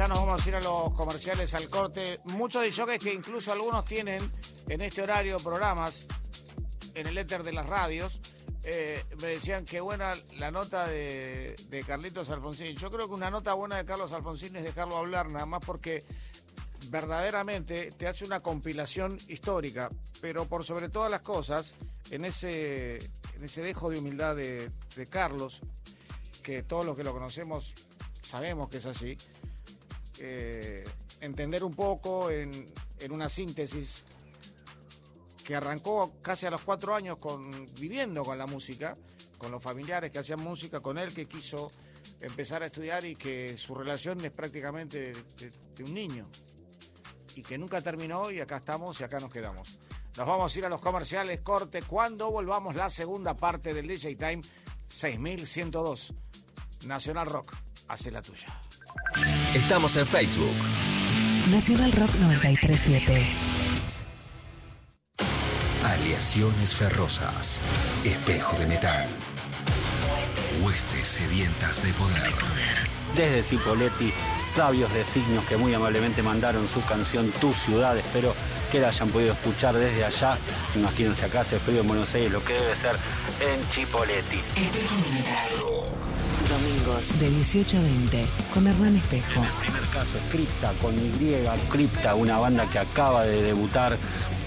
ya nos vamos a ir a los comerciales al corte. Muchos de que incluso algunos tienen en este horario programas en el éter de las radios. Eh, me decían que buena la nota de, Carlitos Alfonsín. Yo creo que una nota buena de Carlos Alfonsín es dejarlo hablar, nada más porque verdaderamente te hace una compilación histórica, pero por sobre todas las cosas, en ese, en ese dejo de humildad de, de Carlos, que todos los que lo conocemos sabemos que es así, eh, entender un poco en, una síntesis que arrancó casi a los cuatro años con, viviendo con la música, con los familiares que hacían música, con él que quiso empezar a estudiar y que su relación es prácticamente de, un niño y que nunca terminó y acá estamos y acá nos quedamos. Nos vamos a ir a los comerciales, corte, cuando volvamos la segunda parte del DJ Time 6102, Nacional Rock hace la tuya. Estamos en Facebook. Nacional Rock 937. Aleaciones ferrosas. Espejo de metal. Huestes sedientas de poder. Desde Cipoletti, sabios designios que muy amablemente mandaron su canción Tu Ciudad. Espero que la hayan podido escuchar desde allá. Imagínense acá hace frío en Buenos Aires, lo que debe ser en Chipoletti. Espejo de metal. Domingos de 18 a 20 con Hernán Espejo. En el primer caso es Cripta con Y, Cripta, una banda que acaba de debutar,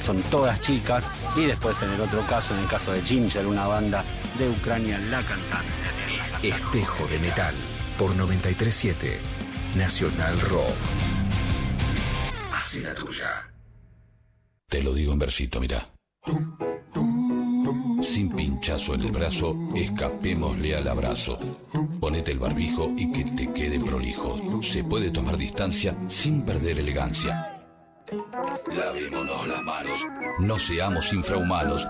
son todas chicas. Y después en el otro caso, en el caso de Ginger, una banda de Ucrania, la cantante. Espejo de metal por 937 Nacional Rock. Hace la tuya. Te lo digo en versito, mira. Sin pinchazo en el brazo, escapémosle al abrazo. Ponete el barbijo y que te quede prolijo. Se puede tomar distancia sin perder elegancia. Lavémonos las manos. No seamos infrahumanos.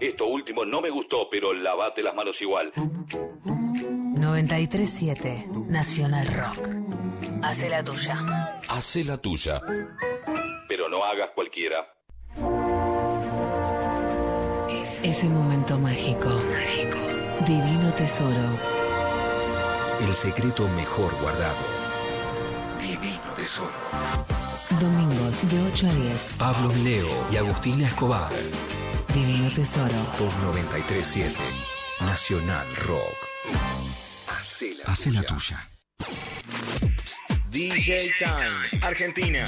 Esto último no me gustó, pero lavate las manos igual. 937 Nacional Rock. Hace la tuya. Hace la tuya. Pero no hagas cualquiera. Ese momento mágico. Divino tesoro. El secreto mejor guardado. Divino tesoro. Domingos de 8 a 10. Pablo Leo y Agustina Escobar. Divino tesoro. Por 937 Nacional Rock. Hace la Hace la tuya. DJ Time, Argentina.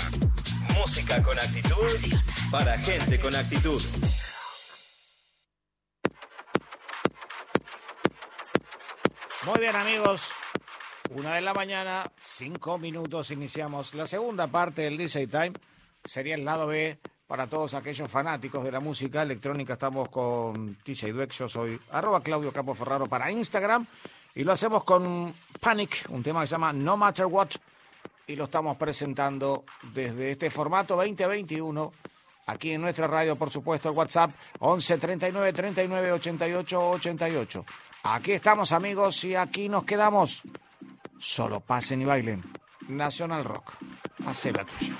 Música con actitud para gente con actitud. Muy bien amigos, una de la mañana, cinco minutos, iniciamos la segunda parte del DJ Time. Sería el lado B para todos aquellos fanáticos de la música electrónica. Estamos con DJ Dweck, yo soy arroba Claudio Capo Ferraro para Instagram. Y lo hacemos con Panic, un tema que se llama No Matter What. Y lo estamos presentando desde este formato 2021. Aquí en nuestra radio, por supuesto, el WhatsApp 11 39 39 88 88. Aquí estamos, amigos, y aquí nos quedamos. Solo pasen y bailen. Nacional Rock. Hace la tuya.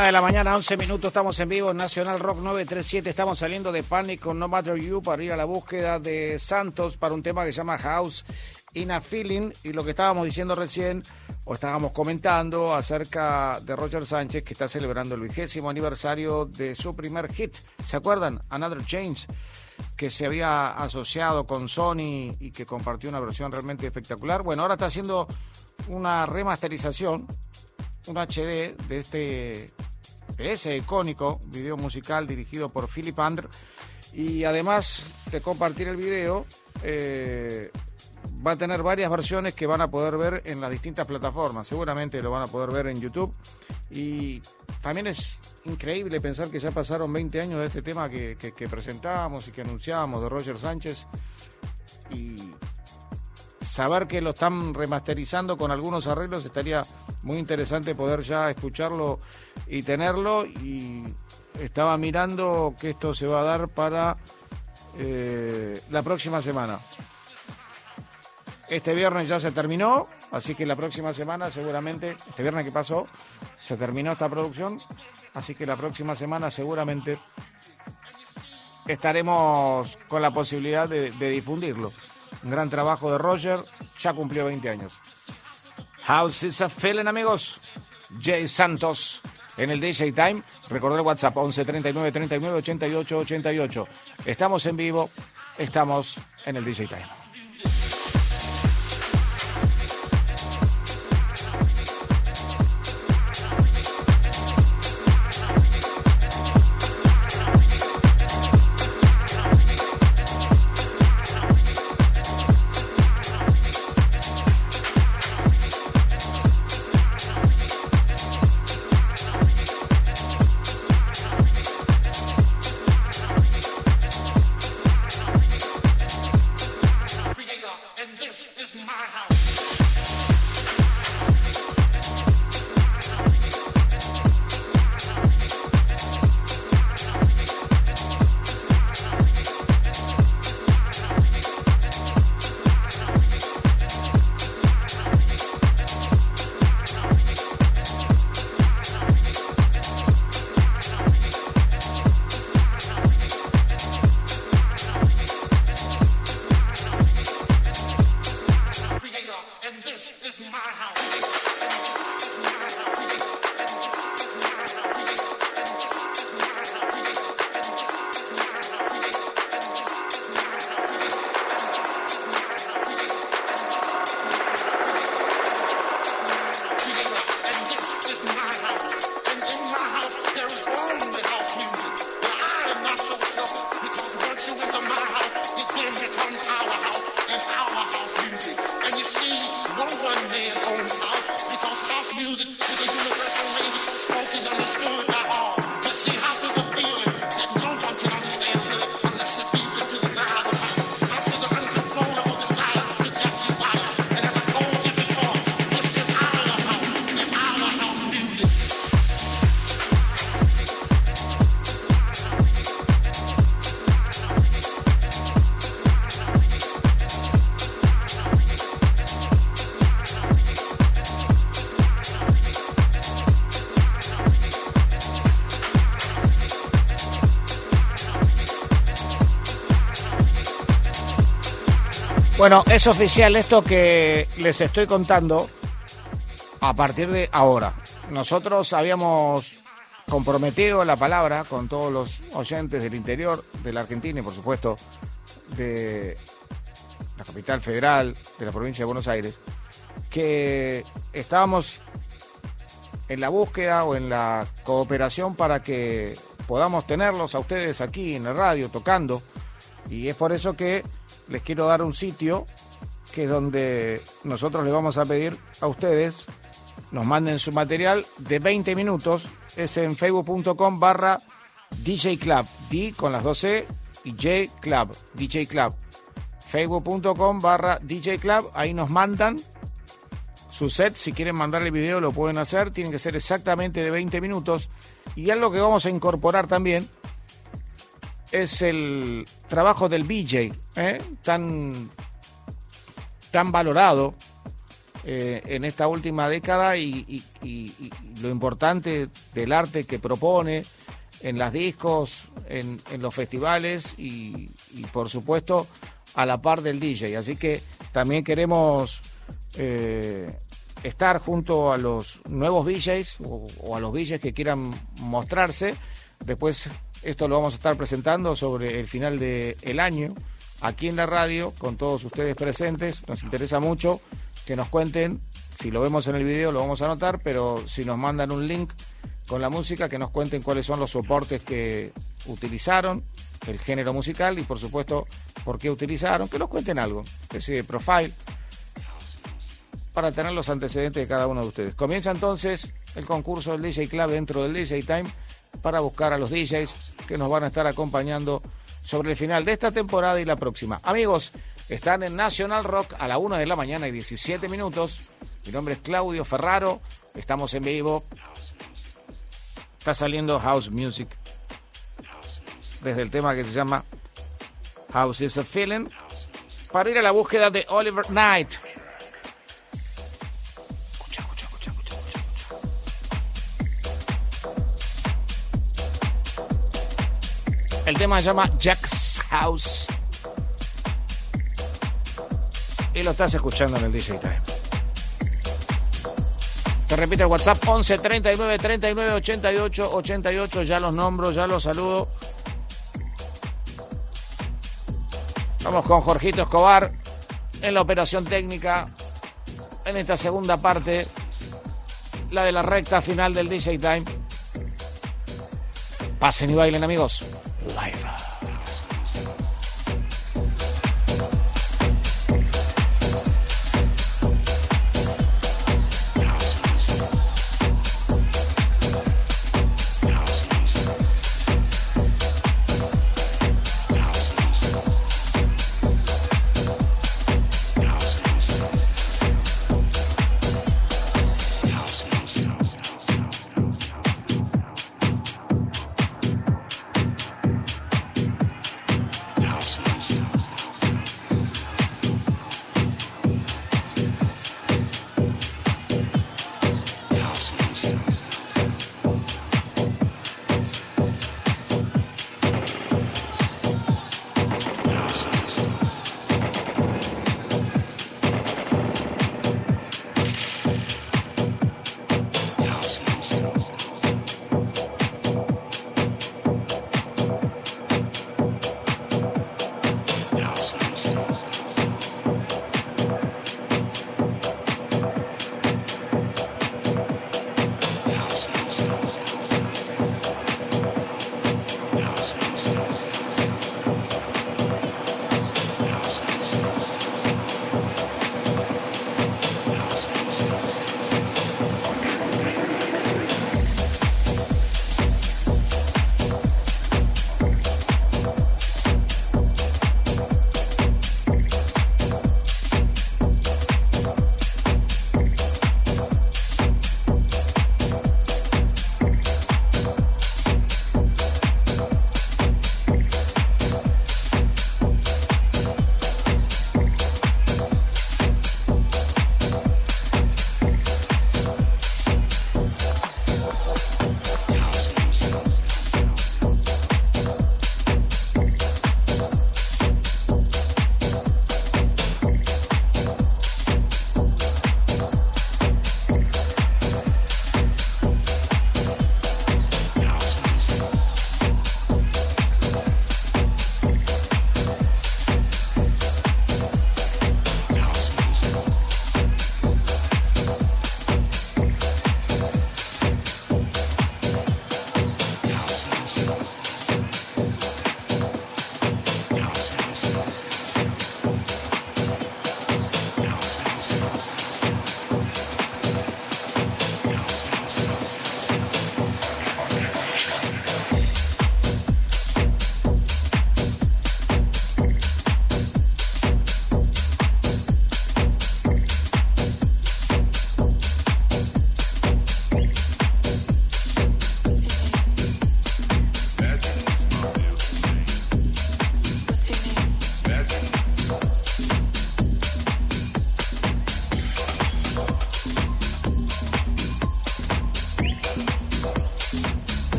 De la mañana, 11 minutos, estamos en vivo en Nacional Rock 937. Estamos saliendo de Panic con No Matter You para ir a la búsqueda de Santos para un tema que se llama House in a Feeling. Y lo que estábamos diciendo recién, o estábamos comentando acerca de Roger Sánchez, que está celebrando el vigésimo aniversario de su primer hit. ¿Se acuerdan? Another Change, que se había asociado con Sony y que compartió una versión realmente espectacular. Bueno, ahora está haciendo una remasterización un HD de este ese icónico video musical dirigido por Philip Andr y además de compartir el video eh, va a tener varias versiones que van a poder ver en las distintas plataformas. Seguramente lo van a poder ver en YouTube. Y también es increíble pensar que ya pasaron 20 años de este tema que, que, que presentábamos y que anunciábamos de Roger Sánchez. Y saber que lo están remasterizando con algunos arreglos estaría muy interesante poder ya escucharlo y tenerlo. Y estaba mirando que esto se va a dar para eh, la próxima semana. Este viernes ya se terminó, así que la próxima semana seguramente, este viernes que pasó, se terminó esta producción, así que la próxima semana seguramente estaremos con la posibilidad de, de difundirlo. Un gran trabajo de Roger, ya cumplió 20 años. House is a feeling, amigos. Jay Santos en el DJ Time. Recordé WhatsApp 11 39 39 88 88. Estamos en vivo, estamos en el DJ Time. Bueno, es oficial esto que les estoy contando a partir de ahora. Nosotros habíamos comprometido la palabra con todos los oyentes del interior de la Argentina y por supuesto de la capital federal, de la provincia de Buenos Aires, que estábamos en la búsqueda o en la cooperación para que podamos tenerlos a ustedes aquí en la radio tocando y es por eso que les quiero dar un sitio que es donde nosotros les vamos a pedir a ustedes nos manden su material de 20 minutos. Es en facebook.com barra DJ Club. D con las dos C y J Club. DJ Club. Facebook.com barra DJ Club. Ahí nos mandan su set. Si quieren mandar el video lo pueden hacer. Tienen que ser exactamente de 20 minutos. Y algo que vamos a incorporar también es el trabajo del BJ, ¿eh? tan, tan valorado, eh, en esta última década y, lo importante del arte que propone en las discos, en, los festivales y, por supuesto a la par del DJ. Así que también queremos eh, estar junto a los nuevos DJs o, a los DJs que quieran mostrarse. Después esto lo vamos a estar presentando sobre el final del año aquí en la radio con todos ustedes presentes. Nos interesa mucho que nos cuenten, si lo vemos en el video lo vamos a anotar, pero si nos mandan un link con la música, que nos cuenten cuáles son los soportes que utilizaron, el género musical y por supuesto por qué utilizaron, que nos cuenten algo, que sigue profile, para tener los antecedentes de cada uno de ustedes. Comienza entonces el concurso del DJ Club dentro del DJ Time para buscar a los DJs que nos van a estar acompañando sobre el final de esta temporada y la próxima. Amigos, están en National Rock a la 1 de la mañana y 17 minutos. Mi nombre es Claudio Ferraro. Estamos en vivo. Está saliendo House Music. Desde el tema que se llama House is a Feeling. Para ir a la búsqueda de Oliver Knight. Tema se llama Jack's House. Y lo estás escuchando en el DJ Time. Te repito el WhatsApp 11 39 39 88 88. Ya los nombro, ya los saludo. Vamos con Jorgito Escobar en la operación técnica. En esta segunda parte, la de la recta final del DJ Time. Pasen y bailen, amigos.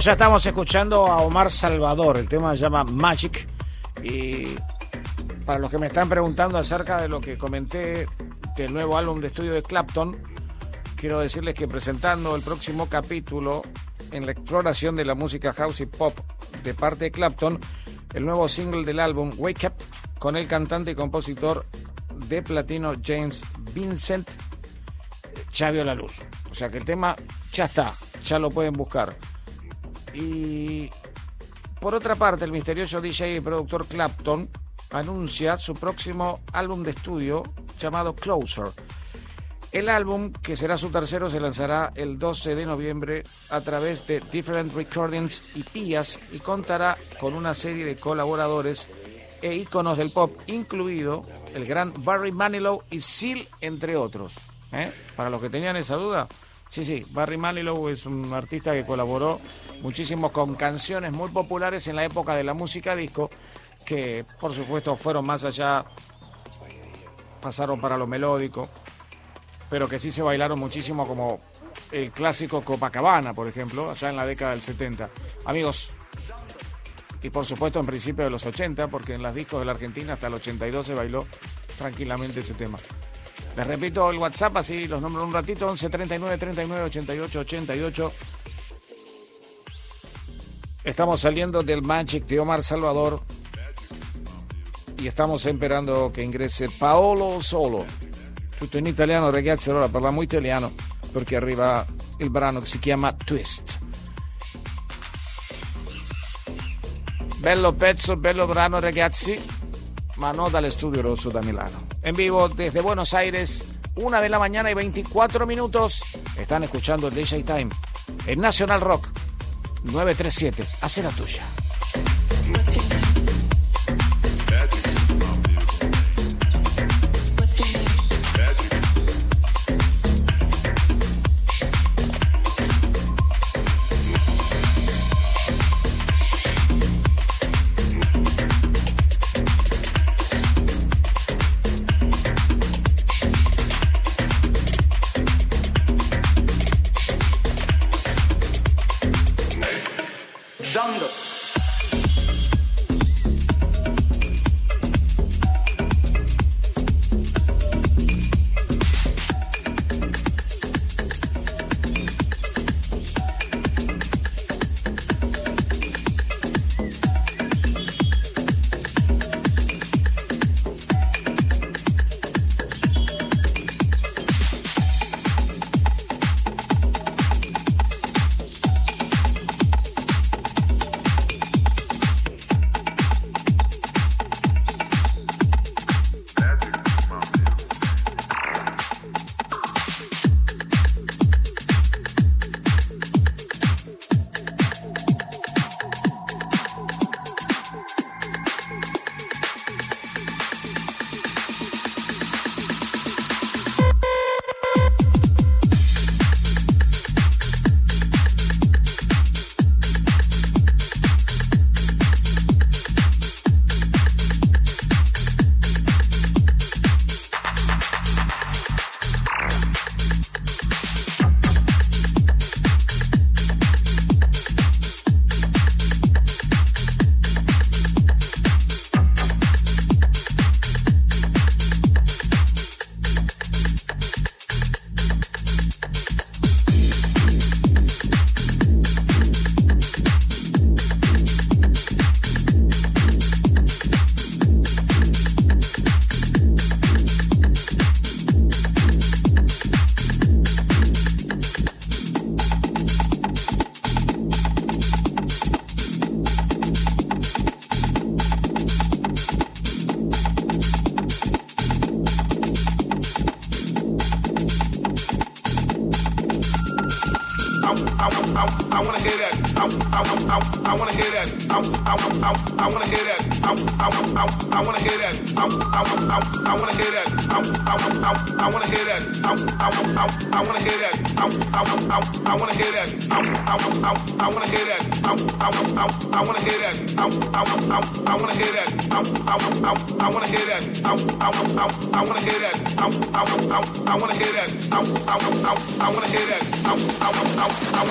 Ya estamos escuchando a Omar Salvador. El tema se llama Magic. Y para los que me están preguntando acerca de lo que comenté del nuevo álbum de estudio de Clapton, quiero decirles que presentando el próximo capítulo en la exploración de la música house y pop de parte de Clapton, el nuevo single del álbum Wake Up con el cantante y compositor de platino James Vincent ya vio la luz. O sea que el tema ya está, ya lo pueden buscar. Y por otra parte, el misterioso DJ y productor Clapton anuncia su próximo álbum de estudio llamado Closer. El álbum, que será su tercero, se lanzará el 12 de noviembre a través de Different Recordings y PIAS y contará con una serie de colaboradores e íconos del pop, incluido el gran Barry Manilow y Seal, entre otros. ¿Eh? Para los que tenían esa duda, sí, sí, Barry Manilow es un artista que colaboró muchísimo con canciones muy populares en la época de la música disco, que por supuesto fueron más allá, pasaron para lo melódico, pero que sí se bailaron muchísimo como el clásico Copacabana, por ejemplo, allá en la década del 70. Amigos, y por supuesto en principio de los 80, porque en las discos de la Argentina hasta el 82 se bailó tranquilamente ese tema. Les repito el WhatsApp, así los nombro un ratito, 11 39 39 88 88. Estamos saliendo del Magic de Omar Salvador y estamos esperando que ingrese Paolo Solo. Tutto in italiano, ragazzi, allora parliamo italiano perché arriva il brano che si chiama Twist. Bello pezzo, bello brano, ragazzi, ma no dal Studio Rosso da Milano. En vivo desde Buenos Aires, una de la mañana y 24 minutos. Están escuchando el DJ Time en National Rock 937. Hace la tuya.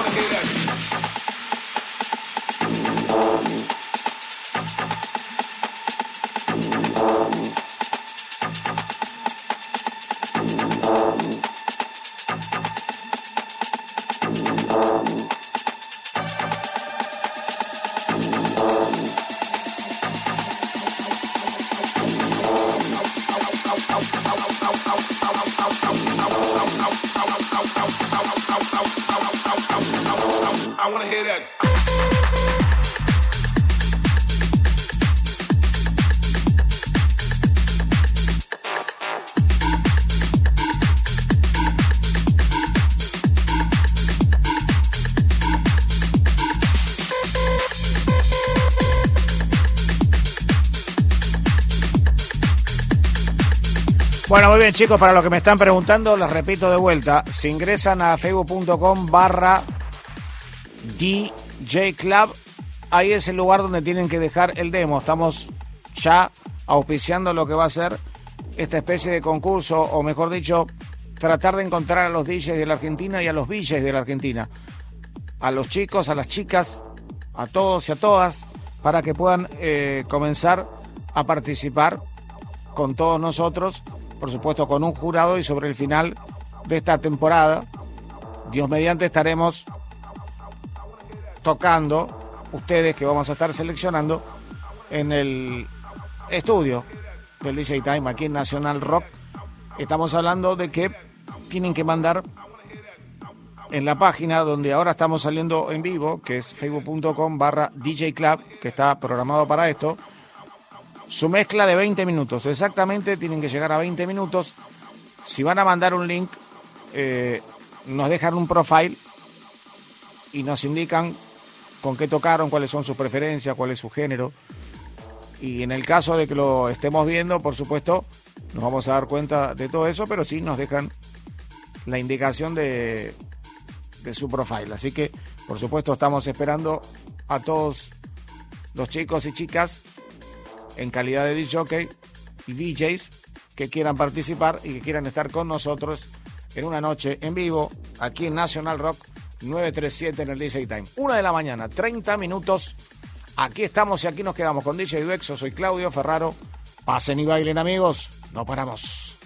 wanna hear that. Chicos, para los que me están preguntando, les repito de vuelta, si ingresan a facebook.com barra DJ Club, ahí es el lugar donde tienen que dejar el demo. Estamos ya auspiciando lo que va a ser esta especie de concurso, o mejor dicho, tratar de encontrar a los DJs de la Argentina y a los DJs de la Argentina. A los chicos, a las chicas, a todos y a todas, para que puedan eh, comenzar a participar con todos nosotros por supuesto con un jurado y sobre el final de esta temporada, Dios mediante estaremos tocando ustedes que vamos a estar seleccionando en el estudio del DJ Time aquí en Nacional Rock. Estamos hablando de que tienen que mandar en la página donde ahora estamos saliendo en vivo, que es facebook.com barra DJ Club, que está programado para esto, su mezcla de 20 minutos. Exactamente, tienen que llegar a 20 minutos. Si van a mandar un link, eh, nos dejan un profile y nos indican con qué tocaron, cuáles son sus preferencias, cuál es su género. Y en el caso de que lo estemos viendo, por supuesto, nos vamos a dar cuenta de todo eso, pero sí nos dejan la indicación de, de su profile. Así que, por supuesto, estamos esperando a todos los chicos y chicas en calidad de DJ y DJs que quieran participar y que quieran estar con nosotros en una noche en vivo aquí en National Rock 937 en el DJ Time. Una de la mañana, 30 minutos. Aquí estamos y aquí nos quedamos con DJ Duexo. Soy Claudio Ferraro. Pasen y bailen amigos. No paramos.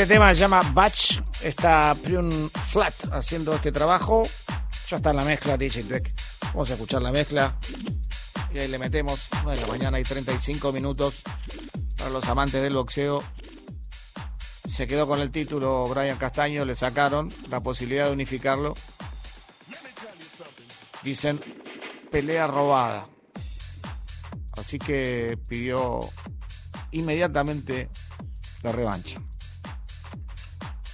Este tema se llama Batch. Está Prune Flat haciendo este trabajo. Ya está en la mezcla DJ Trek. Vamos a escuchar la mezcla. Y ahí le metemos. 9 de la mañana y 35 minutos. Para los amantes del boxeo. Se quedó con el título Brian Castaño. Le sacaron la posibilidad de unificarlo. Dicen pelea robada. Así que pidió inmediatamente la revancha.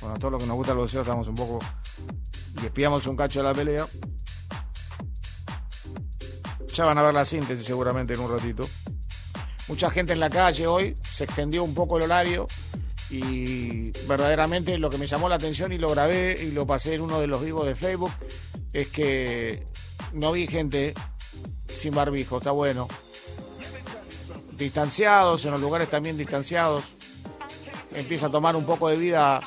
Bueno, a todos los que nos gusta el boxeo estamos un poco y espiamos un cacho de la pelea. Ya van a ver la síntesis seguramente en un ratito. Mucha gente en la calle hoy, se extendió un poco el horario y verdaderamente lo que me llamó la atención y lo grabé y lo pasé en uno de los vivos de Facebook es que no vi gente sin barbijo, está bueno. Distanciados, en los lugares también distanciados. Empieza a tomar un poco de vida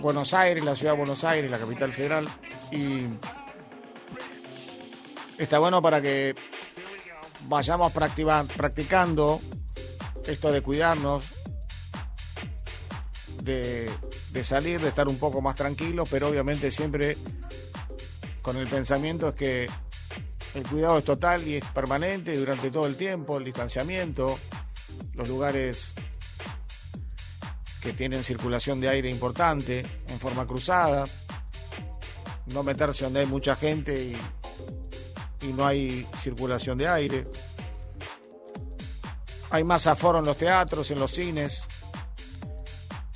Buenos Aires, la ciudad de Buenos Aires, la capital federal. Y está bueno para que vayamos practicando esto de cuidarnos, de, salir, de estar un poco más tranquilos, pero obviamente siempre con el pensamiento es que el cuidado es total y es permanente durante todo el tiempo, el distanciamiento, los lugares que tienen circulación de aire importante, en forma cruzada, no meterse donde hay mucha gente y, no hay circulación de aire. Hay más aforo en los teatros, en los cines,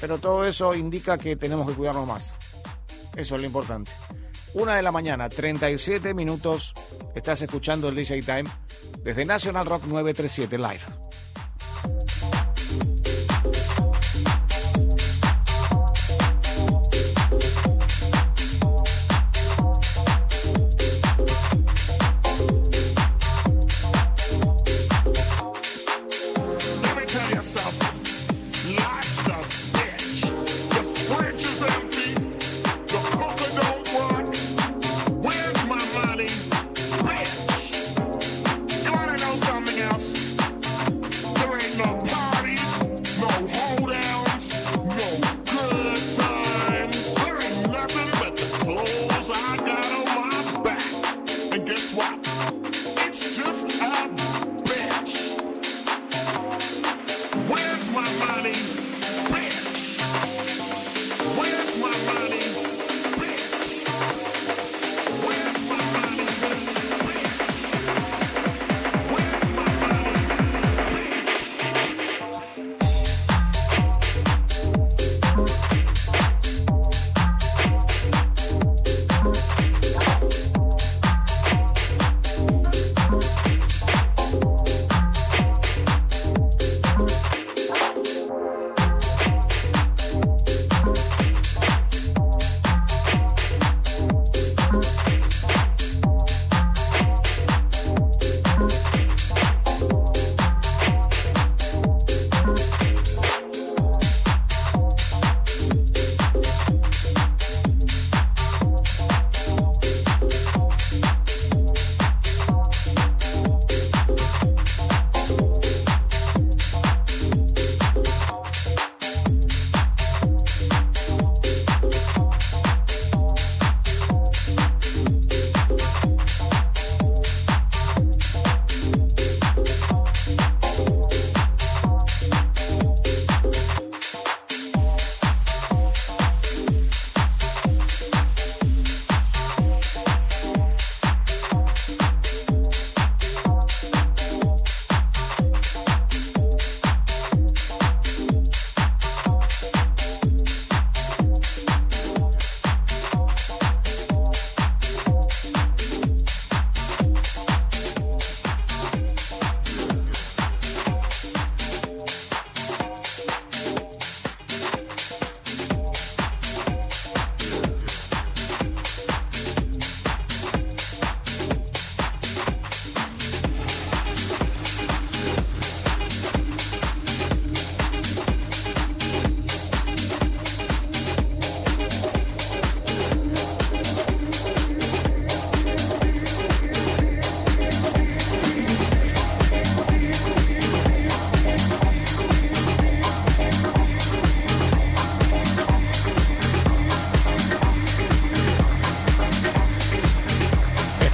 pero todo eso indica que tenemos que cuidarnos más. Eso es lo importante. Una de la mañana, 37 minutos, estás escuchando el DJ Time desde National Rock 937 Live.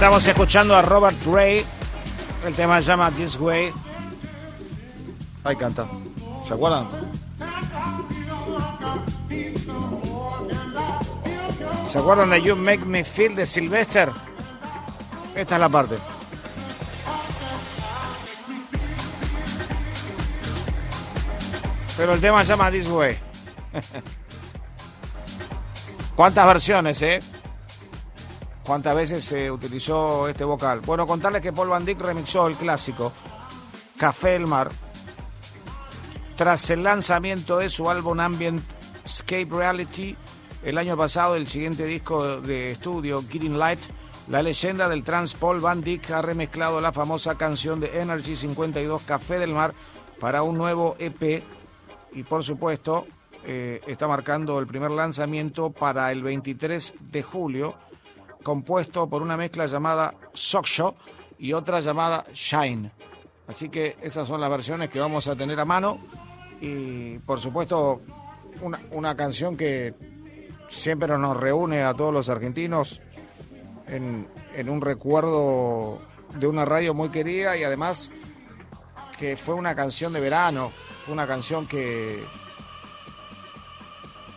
Estamos escuchando a Robert Ray. El tema se llama This Way. Ahí canta. ¿Se acuerdan? ¿Se acuerdan de You Make Me Feel de Sylvester? Esta es la parte. Pero el tema se llama This Way. ¿Cuántas versiones, eh? ¿Cuántas veces se utilizó este vocal? Bueno, contarles que Paul Van Dyck remixó el clásico Café del Mar tras el lanzamiento de su álbum Ambient Escape Reality el año pasado, el siguiente disco de estudio, Getting Light, la leyenda del trans Paul Van Dyck ha remezclado la famosa canción de Energy 52 Café del Mar para un nuevo EP y por supuesto eh, está marcando el primer lanzamiento para el 23 de julio compuesto por una mezcla llamada Sock Show y otra llamada Shine. Así que esas son las versiones que vamos a tener a mano y por supuesto una, una canción que siempre nos reúne a todos los argentinos en, en un recuerdo de una radio muy querida y además que fue una canción de verano, una canción que,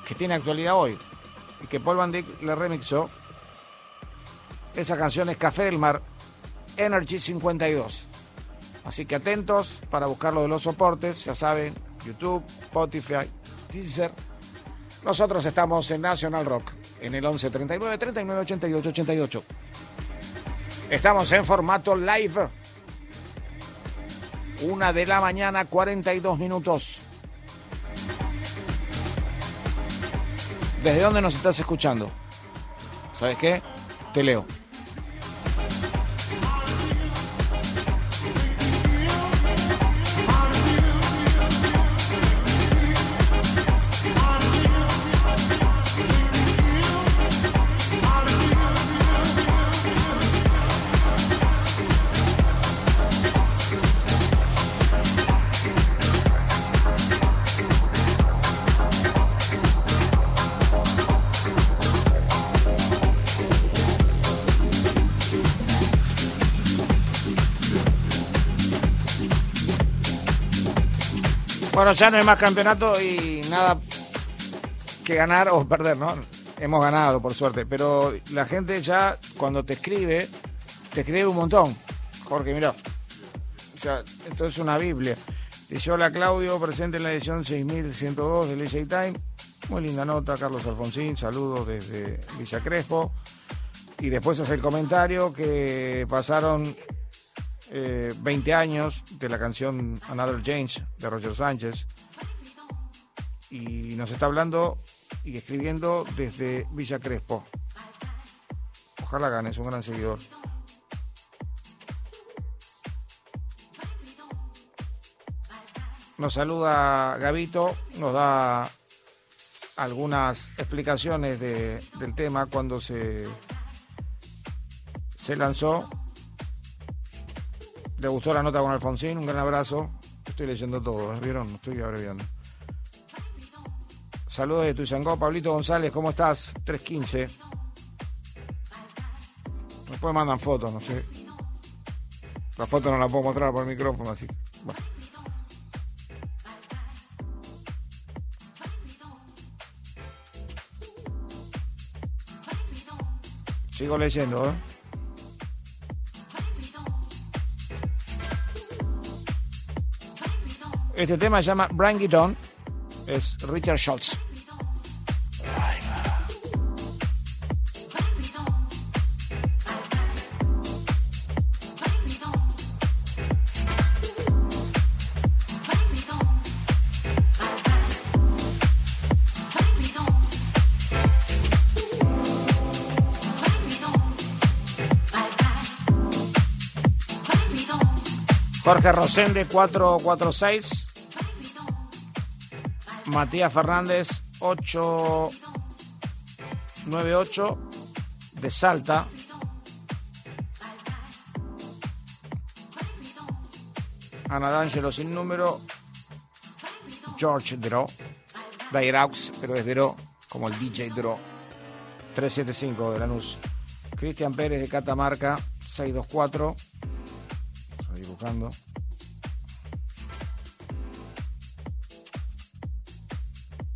que tiene actualidad hoy y que Paul Van Dyck le remixó esa canción es Café del Mar, Energy 52. Así que atentos para buscarlo de los soportes, ya saben, YouTube, Spotify, Deezer. Nosotros estamos en National Rock, en el 11 39 39 88 88. Estamos en formato live. Una de la mañana, 42 minutos. ¿Desde dónde nos estás escuchando? ¿Sabes qué? Te leo. Bueno, ya no hay más campeonato y nada que ganar o perder, ¿no? Hemos ganado, por suerte. Pero la gente ya, cuando te escribe, te escribe un montón. Jorge, mira. O sea, esto es una Biblia. Dice, hola Claudio, presente en la edición 6102 del DJ Time. Muy linda nota, Carlos Alfonsín, saludos desde Villa Crespo. Y después hace el comentario que pasaron eh, 20 años de la canción Another James de Roger Sánchez. Y nos está hablando y escribiendo desde Villa Crespo. Ojalá ganes, un gran seguidor. Nos saluda Gavito, nos da algunas explicaciones de- del tema cuando se, se lanzó le gustó la nota con Alfonsín, un gran abrazo. Estoy leyendo todo, ¿eh? ¿vieron? Estoy abreviando. Saludos de Tuyangó, Pablito González, ¿cómo estás? 315. Después mandan fotos, no sé. La foto no la puedo mostrar por el micrófono, así. Bueno. Sigo leyendo, ¿eh? Este tema se llama Bring It. Es Richard Schultz. Jorge Rosende 446. Matías Fernández 898 de Salta. Ana D'Angelo sin número. George Dro. Dairaux, pero es Dro, como el DJ Dro. 375 de Lanús. Cristian Pérez de Catamarca 624. Estoy buscando.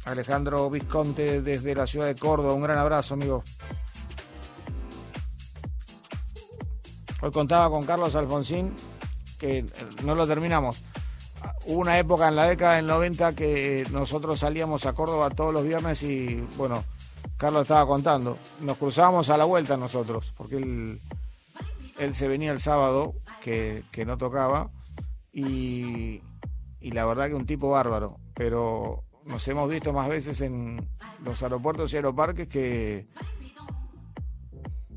Alejandro Visconte desde la ciudad de Córdoba. Un gran abrazo, amigo. Hoy contaba con Carlos Alfonsín, que eh, no lo terminamos. Hubo una época en la década del 90 que nosotros salíamos a Córdoba todos los viernes y, bueno, Carlos estaba contando. Nos cruzábamos a la vuelta nosotros, porque él, se venía el sábado, que, no tocaba, y la verdad que un tipo bárbaro. Pero nos hemos visto más veces en los aeropuertos y aeroparques que,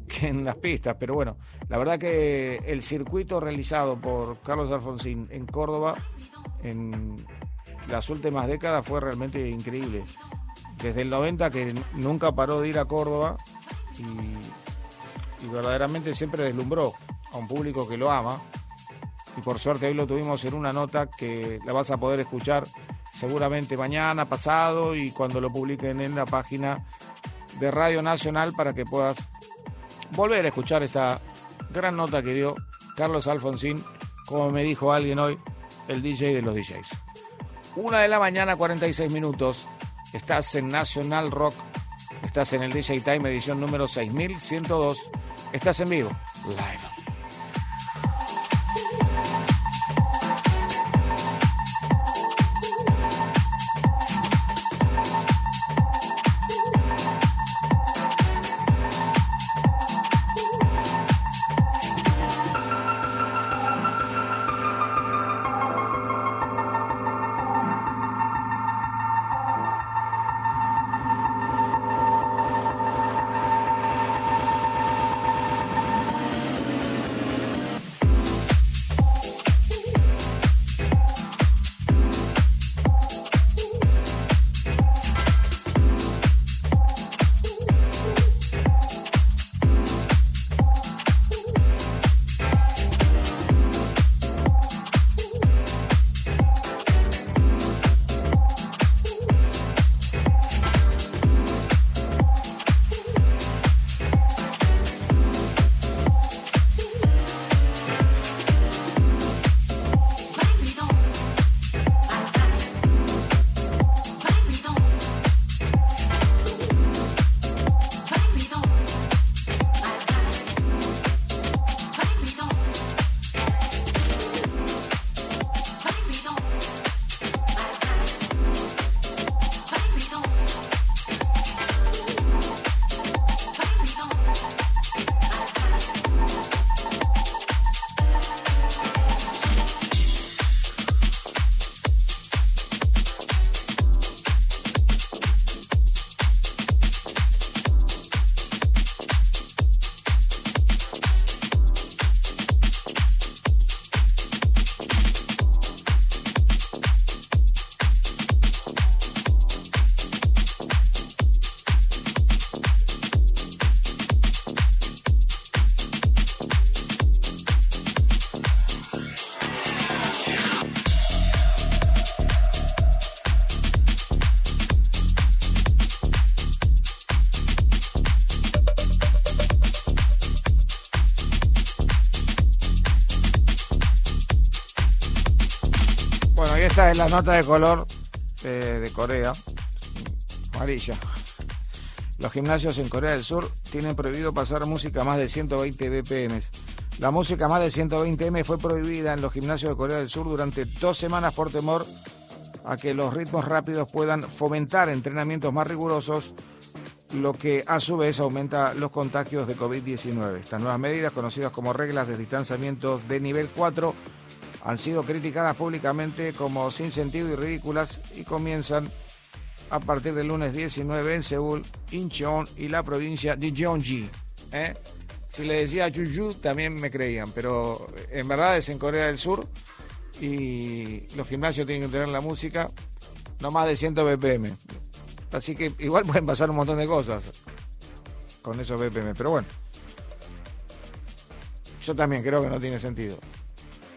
que en las pistas. Pero bueno, la verdad que el circuito realizado por Carlos Alfonsín en Córdoba en las últimas décadas fue realmente increíble. Desde el 90 que nunca paró de ir a Córdoba y, y verdaderamente siempre deslumbró a un público que lo ama. Y por suerte hoy lo tuvimos en una nota que la vas a poder escuchar seguramente mañana, pasado y cuando lo publiquen en la página de Radio Nacional para que puedas volver a escuchar esta gran nota que dio Carlos Alfonsín, como me dijo alguien hoy, el DJ de los DJs. Una de la mañana, 46 minutos. Estás en Nacional Rock. Estás en el DJ Time edición número 6102. Estás en vivo. Live. La nota de color de, Corea, amarilla. Los gimnasios en Corea del Sur tienen prohibido pasar música más de 120 BPM. La música más de 120 M fue prohibida en los gimnasios de Corea del Sur durante dos semanas por temor a que los ritmos rápidos puedan fomentar entrenamientos más rigurosos, lo que a su vez aumenta los contagios de COVID-19. Estas nuevas medidas, conocidas como reglas de distanciamiento de nivel 4, han sido criticadas públicamente como sin sentido y ridículas y comienzan a partir del lunes 19 en Seúl, Incheon y la provincia de Gyeonggi. ¿eh? Si le decía Juju también me creían, pero en verdad es en Corea del Sur y los gimnasios tienen que tener la música no más de 100 BPM. Así que igual pueden pasar un montón de cosas con esos BPM, pero bueno. Yo también creo que no tiene sentido.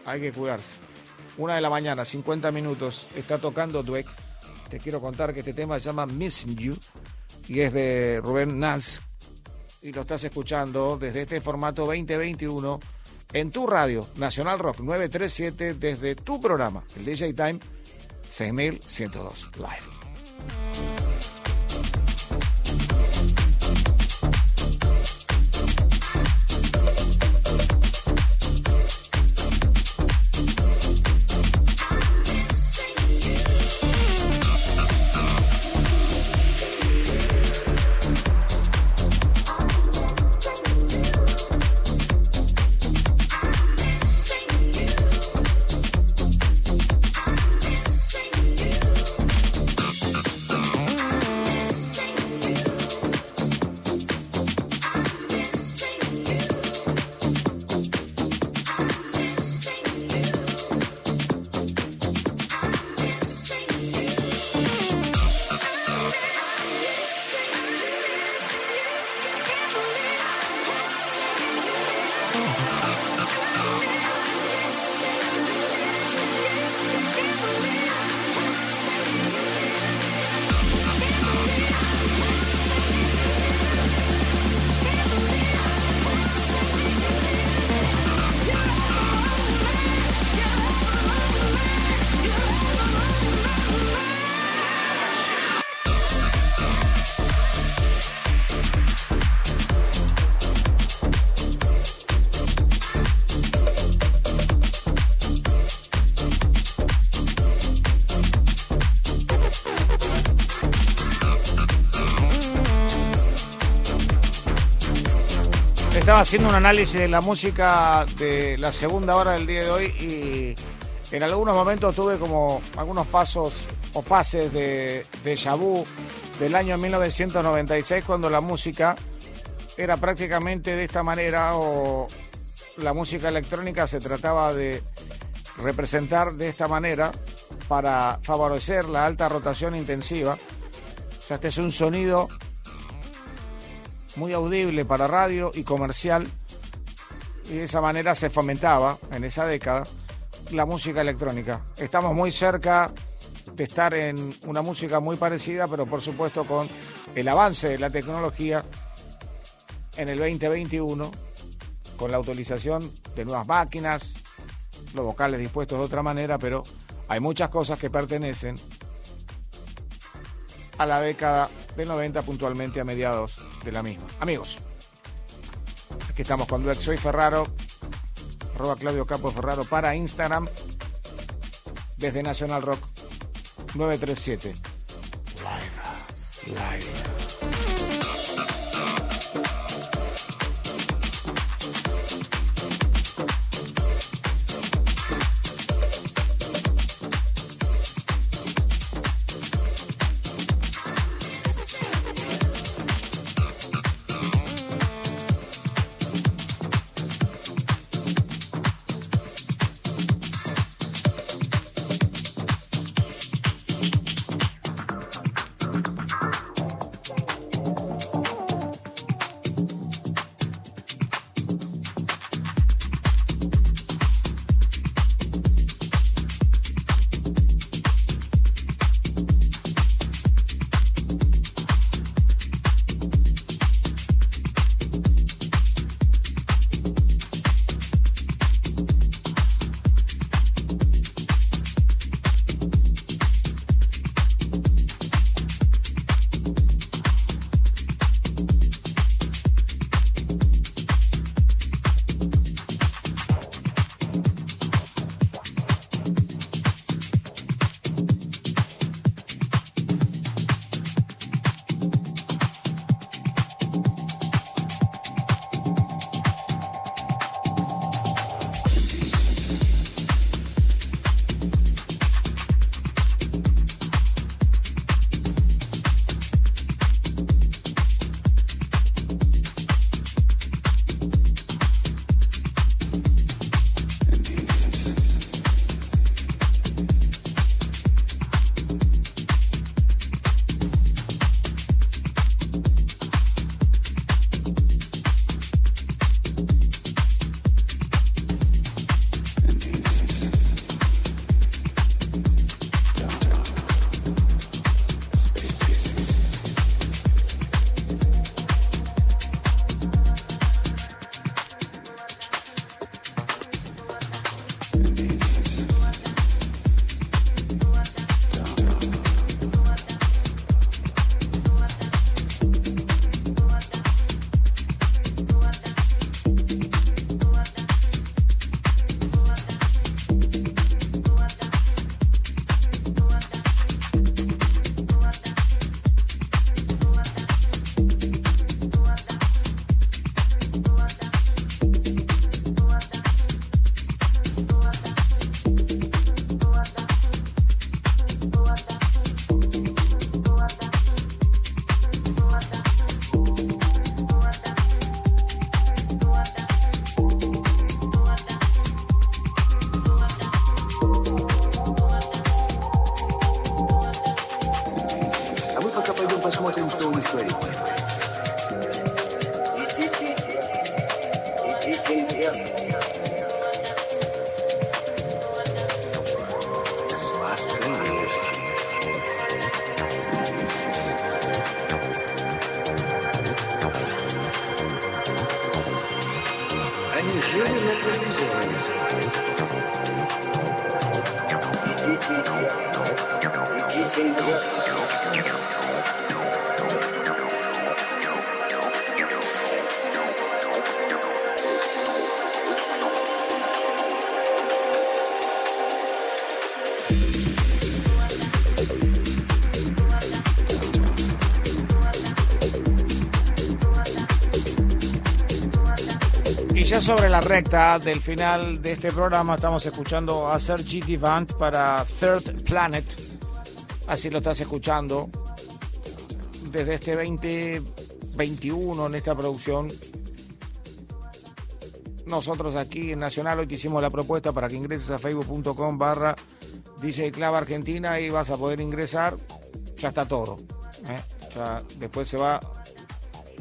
Hay que cuidarse. Una de la mañana, 50 minutos, está tocando Dweck. Te quiero contar que este tema se llama Missing You y es de Rubén Nas. Y lo estás escuchando desde este formato 2021 en tu radio, Nacional Rock 937, desde tu programa, el DJ Time 6102 Live. Haciendo un análisis de la música de la segunda hora del día de hoy y en algunos momentos tuve como algunos pasos o pases de, de Shabu del año 1996 cuando la música era prácticamente de esta manera o la música electrónica se trataba de representar de esta manera para favorecer la alta rotación intensiva. Este es un sonido muy audible para radio y comercial. Y de esa manera se fomentaba en esa década la música electrónica. Estamos muy cerca de estar en una música muy parecida, pero por supuesto con el avance de la tecnología en el 2021, con la utilización de nuevas máquinas, los vocales dispuestos de otra manera, pero hay muchas cosas que pertenecen a la década del 90 puntualmente a mediados de la misma. Amigos, aquí estamos con Duex, soy Ferraro, arroba Claudio Capo Ferraro para Instagram, desde Nacional Rock 937. Live, live. Y ya sobre la recta del final de este programa estamos escuchando a Sergi Divant para Third Planet. Así lo estás escuchando desde este 2021 en esta producción. Nosotros aquí en Nacional hoy te hicimos la propuesta para que ingreses a facebook.com barra DJ Club Argentina y vas a poder ingresar. Ya está todo. ¿eh? Después se va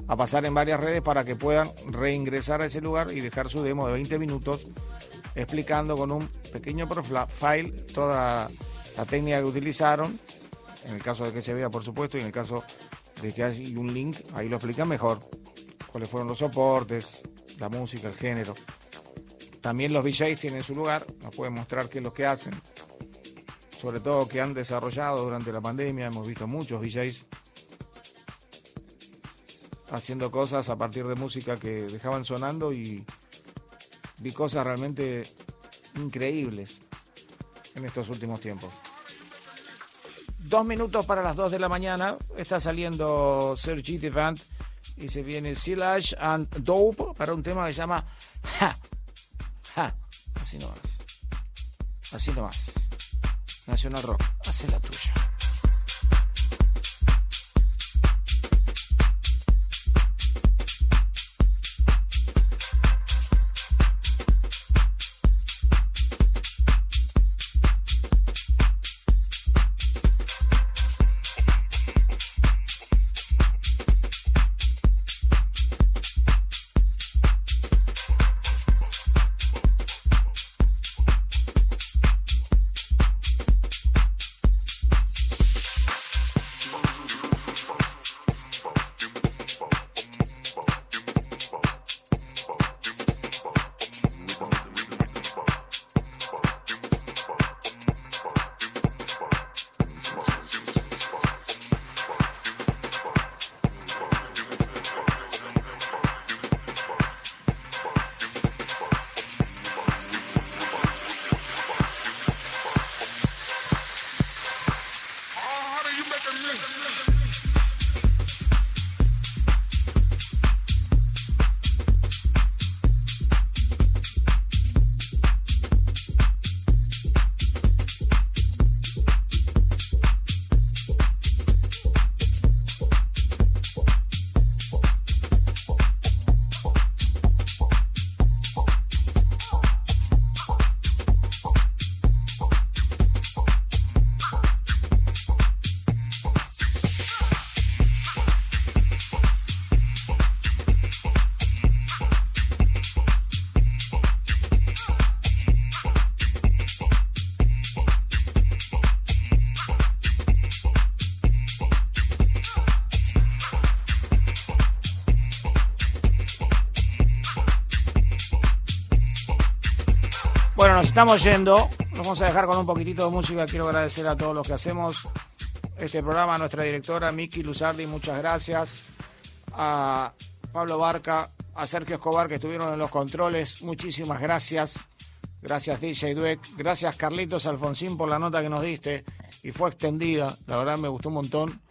a pasar en varias redes para que puedan reingresar a ese lugar y dejar su demo de 20 minutos explicando con un pequeño profile toda la técnica que utilizaron, en el caso de que se vea por supuesto y en el caso de que hay un link, ahí lo explican mejor, cuáles fueron los soportes, la música, el género. También los VJs tienen su lugar, nos pueden mostrar qué es lo que hacen, sobre todo que han desarrollado durante la pandemia, hemos visto muchos VJs haciendo cosas a partir de música que dejaban sonando y vi cosas realmente increíbles en estos últimos tiempos. Dos minutos para las dos de la mañana. Está saliendo Sergi Devant y se viene Silage and Dope para un tema que se llama Ja. Ja. Así nomás. Así nomás. Nacional Rock. Hace la tuya. Estamos yendo. Nos vamos a dejar con un poquitito de música. Quiero agradecer a todos los que hacemos este programa, a nuestra directora Miki Luzardi, muchas gracias. A Pablo Barca, a Sergio Escobar que estuvieron en los controles, muchísimas gracias. Gracias DJ Dueck, gracias Carlitos Alfonsín por la nota que nos diste y fue extendida, la verdad me gustó un montón.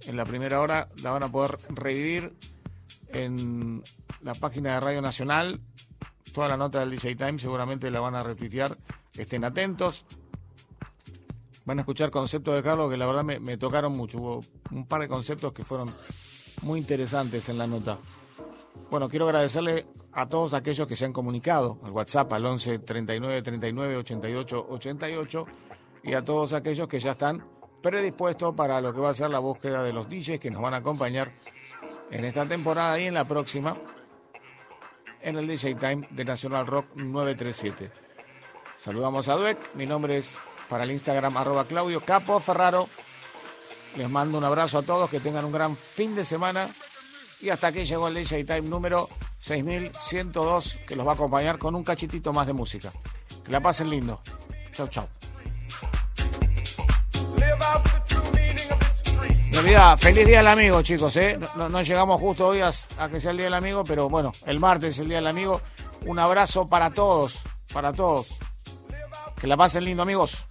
En la primera hora la van a poder revivir en la página de Radio Nacional. Toda la nota del DJ Time seguramente la van a retuitear. Estén atentos. Van a escuchar conceptos de Carlos que la verdad me, me tocaron mucho. Hubo un par de conceptos que fueron muy interesantes en la nota. Bueno, quiero agradecerle a todos aquellos que se han comunicado al WhatsApp al 11 39 39 88 88 y a todos aquellos que ya están predispuesto para lo que va a ser la búsqueda de los DJs que nos van a acompañar en esta temporada y en la próxima en el DJ Time de Nacional Rock 937. Saludamos a Dueck, mi nombre es para el Instagram arroba Claudio Capo Ferraro. Les mando un abrazo a todos, que tengan un gran fin de semana y hasta aquí llegó el DJ Time número 6102 que los va a acompañar con un cachitito más de música. Que la pasen lindo. Chau, chau. Feliz día del amigo, chicos. ¿eh? No, no llegamos justo hoy a, a, que sea el día del amigo, pero bueno, el martes es el día del amigo. Un abrazo para todos, para todos. Que la pasen lindo, amigos.